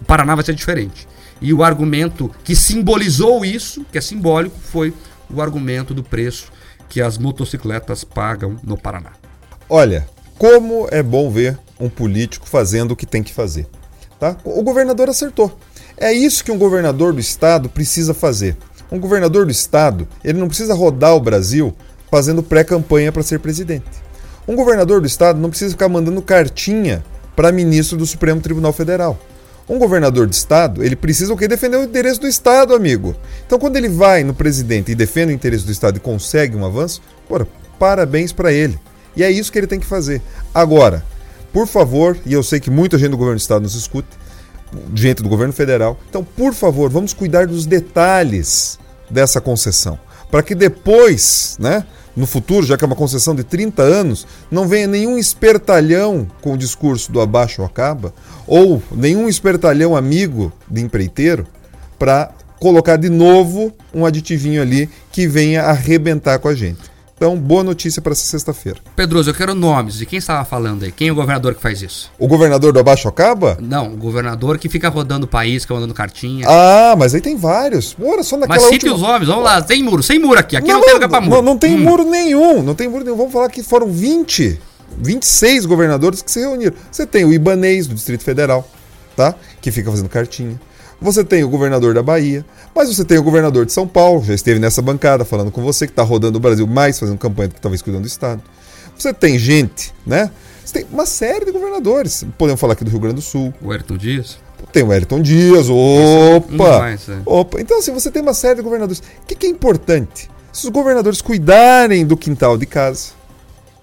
o Paraná vai ser diferente. E o argumento que simbolizou isso, que é simbólico, foi o argumento do preço que as motocicletas pagam no Paraná. Olha, como é bom ver um político fazendo o que tem que fazer. Tá? O governador acertou. É isso que um governador do estado precisa fazer. Um governador do estado, ele não precisa rodar o Brasil fazendo pré-campanha para ser presidente. Um governador do estado não precisa ficar mandando cartinha para ministro do Supremo Tribunal Federal. Um governador de estado, ele precisa o quê? Defender o interesse do estado, amigo. Então quando ele vai no presidente e defende o interesse do estado e consegue um avanço, porra, parabéns para ele. E é isso que ele tem que fazer. Agora, por favor, e eu sei que muita gente do governo do estado nos escuta, gente do governo federal, então por favor, vamos cuidar dos detalhes dessa concessão, para que depois, né, no futuro, já que é uma concessão de 30 anos, não venha nenhum espertalhão com o discurso do abaixo acaba, ou nenhum espertalhão amigo de empreiteiro, para colocar de novo um aditivinho ali que venha arrebentar com a gente. Então, boa notícia para essa sexta-feira. Pedroso, eu quero nomes. E quem estava falando aí? Quem é o governador que faz isso? O governador do Abaixo Acaba? Não, o governador que fica rodando o país, que mandando cartinha. Ah, mas aí tem vários. Ora, só naquela Mas cite última... os nomes, vamos lá. Sem muro, sem muro aqui. Aqui não, tem lugar pra muro. Não, não tem Hum. muro nenhum. Não tem muro nenhum. Vamos falar que foram 20, 26 governadores que se reuniram. Você tem o Ibanês do Distrito Federal, tá? Que fica fazendo cartinha. Você tem o governador da Bahia, mas você tem o governador de São Paulo, já esteve nessa bancada falando com você, que está rodando o Brasil mais, fazendo campanha do que talvez cuidando do Estado. Você tem gente, né? Você tem uma série de governadores. Podemos falar aqui do Rio Grande do Sul. O Ayrton Dias. Tem o Ayrton Dias, Um opa! mais, é. Opa! Então, assim, você tem uma série de governadores. O que, que é importante? Se os governadores cuidarem do quintal de casa,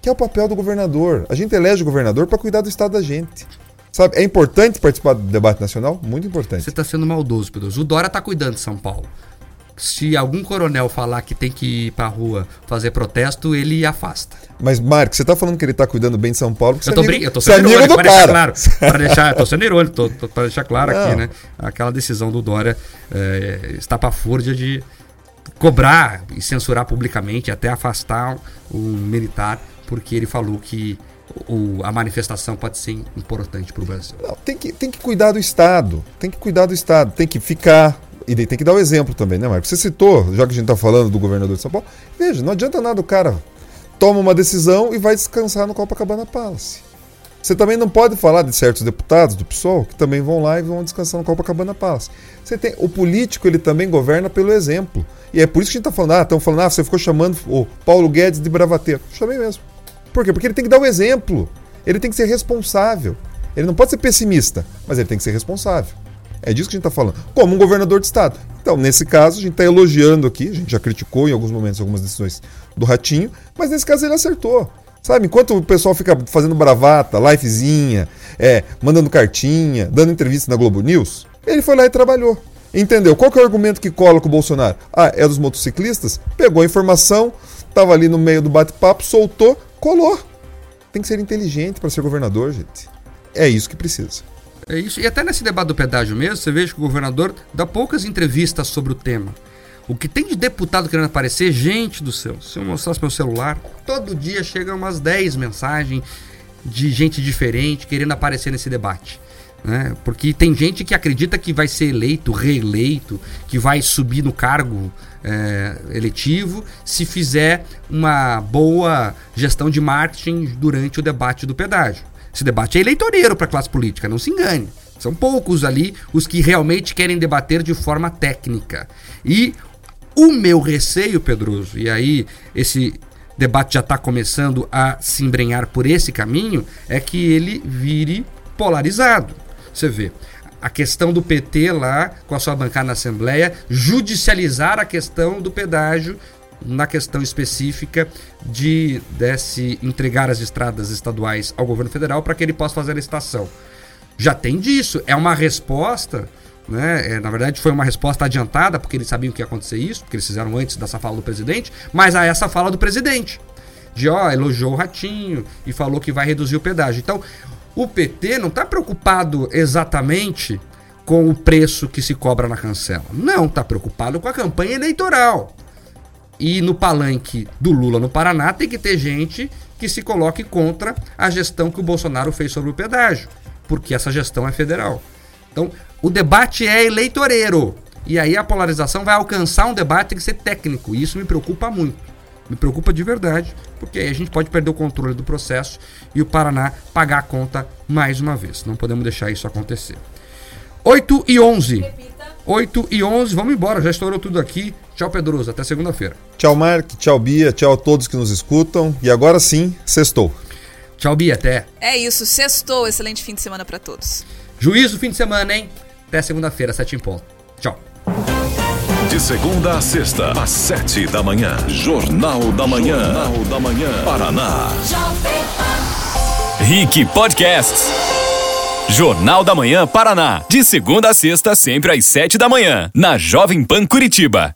que é o papel do governador. A gente elege o governador para cuidar do estado da gente. Sabe? É importante participar do debate nacional? Muito importante. Você está sendo maldoso, Pedroso. O Dória está cuidando de São Paulo. Se algum coronel falar que tem que ir pra rua fazer protesto, ele afasta. Mas, Marcos, você tá falando que ele tá cuidando bem de São Paulo? porque Eu tô, é amigo- eu tô é sendo irônico, pra deixar claro. Pra deixar, eu tô sendo irônico, pra deixar claro aqui, Não. né? Aquela decisão do Dória é, estapafúrdia de cobrar e censurar publicamente, até afastar um militar, porque ele falou que o- a manifestação pode ser importante pro Brasil. Não, tem que, tem que cuidar do Estado. Tem que cuidar do Estado. Tem que ficar. E tem que dar o exemplo também, né, Marcos? Você citou, já que a gente tá falando do governador de São Paulo, veja, não adianta nada o cara toma uma decisão e vai descansar no Copacabana Palace. Você também não pode falar de certos deputados do PSOL que também vão lá e vão descansar no Copacabana Palace. Você tem, o político ele também governa pelo exemplo. E é por isso que a gente está falando, ah, estão falando, ah, você ficou chamando o Paulo Guedes de bravateiro. Chamei mesmo. Por quê? Porque ele tem que dar o exemplo. Ele tem que ser responsável. Ele não pode ser pessimista, mas ele tem que ser responsável. É disso que a gente está falando. Como um governador de Estado. Então, nesse caso, a gente está elogiando aqui, a gente já criticou em alguns momentos algumas decisões do Ratinho, mas nesse caso ele acertou. Sabe, enquanto o pessoal fica fazendo bravata, livezinha, é, mandando cartinha, dando entrevista na Globo News, ele foi lá e trabalhou. Entendeu? Qual que é o argumento que cola com o Bolsonaro? Ah, é dos motociclistas? Pegou a informação, estava ali no meio do bate-papo, soltou, colou. Tem que ser inteligente para ser governador, gente. É isso que precisa. É isso. E até nesse debate do pedágio mesmo, você veja que o governador dá poucas entrevistas sobre o tema. O que tem de deputado querendo aparecer, gente do céu, se eu mostrasse meu celular, todo dia chegam umas 10 mensagens de gente diferente querendo aparecer nesse debate. Né? Porque tem gente que acredita que vai ser eleito, reeleito, que vai subir no cargo é, eletivo se fizer uma boa gestão de marketing durante o debate do pedágio. Esse debate é eleitoreiro para a classe política, não se engane. São poucos ali os que realmente querem debater de forma técnica. E o meu receio, Pedroso, e aí esse debate já está começando a se embrenhar por esse caminho, é que ele vire polarizado. Você vê, a questão do PT lá, com a sua bancada na Assembleia, judicializar a questão do pedágio na questão específica de desse entregar as estradas estaduais ao governo federal para que ele possa fazer a licitação. Já tem disso, é uma resposta, né? É, na verdade foi uma resposta adiantada, porque eles sabiam que ia acontecer isso, porque eles fizeram antes dessa fala do presidente, mas a essa fala do presidente. De ó, elogiou o ratinho e falou que vai reduzir o pedágio. Então, o PT não está preocupado exatamente com o preço que se cobra na cancela. Não, está preocupado com a campanha eleitoral. E no palanque do Lula no Paraná tem que ter gente que se coloque contra a gestão que o Bolsonaro fez sobre o pedágio, porque essa gestão é federal. Então, o debate é eleitoreiro. E aí a polarização vai alcançar um debate que tem que ser técnico. E isso me preocupa muito. Me preocupa de verdade, porque aí a gente pode perder o controle do processo e o Paraná pagar a conta mais uma vez. Não podemos deixar isso acontecer. 8 e 11. 8 e 11, vamos embora, já estourou tudo aqui. Tchau, Pedroso, até segunda-feira. Tchau, Mark, tchau, Bia, tchau a todos que nos escutam. E agora sim, sextou. Tchau, Bia, até. É isso, sextou. Excelente fim de semana para todos. Juízo fim de semana, hein? Até segunda-feira, 7 em ponto. Tchau. De segunda a sexta, às sete da manhã. Jornal da Manhã. Jornal da Manhã. Paraná. Rick Podcasts. Jornal da Manhã Paraná. De segunda a sexta, sempre às sete da manhã. Na Jovem Pan Curitiba.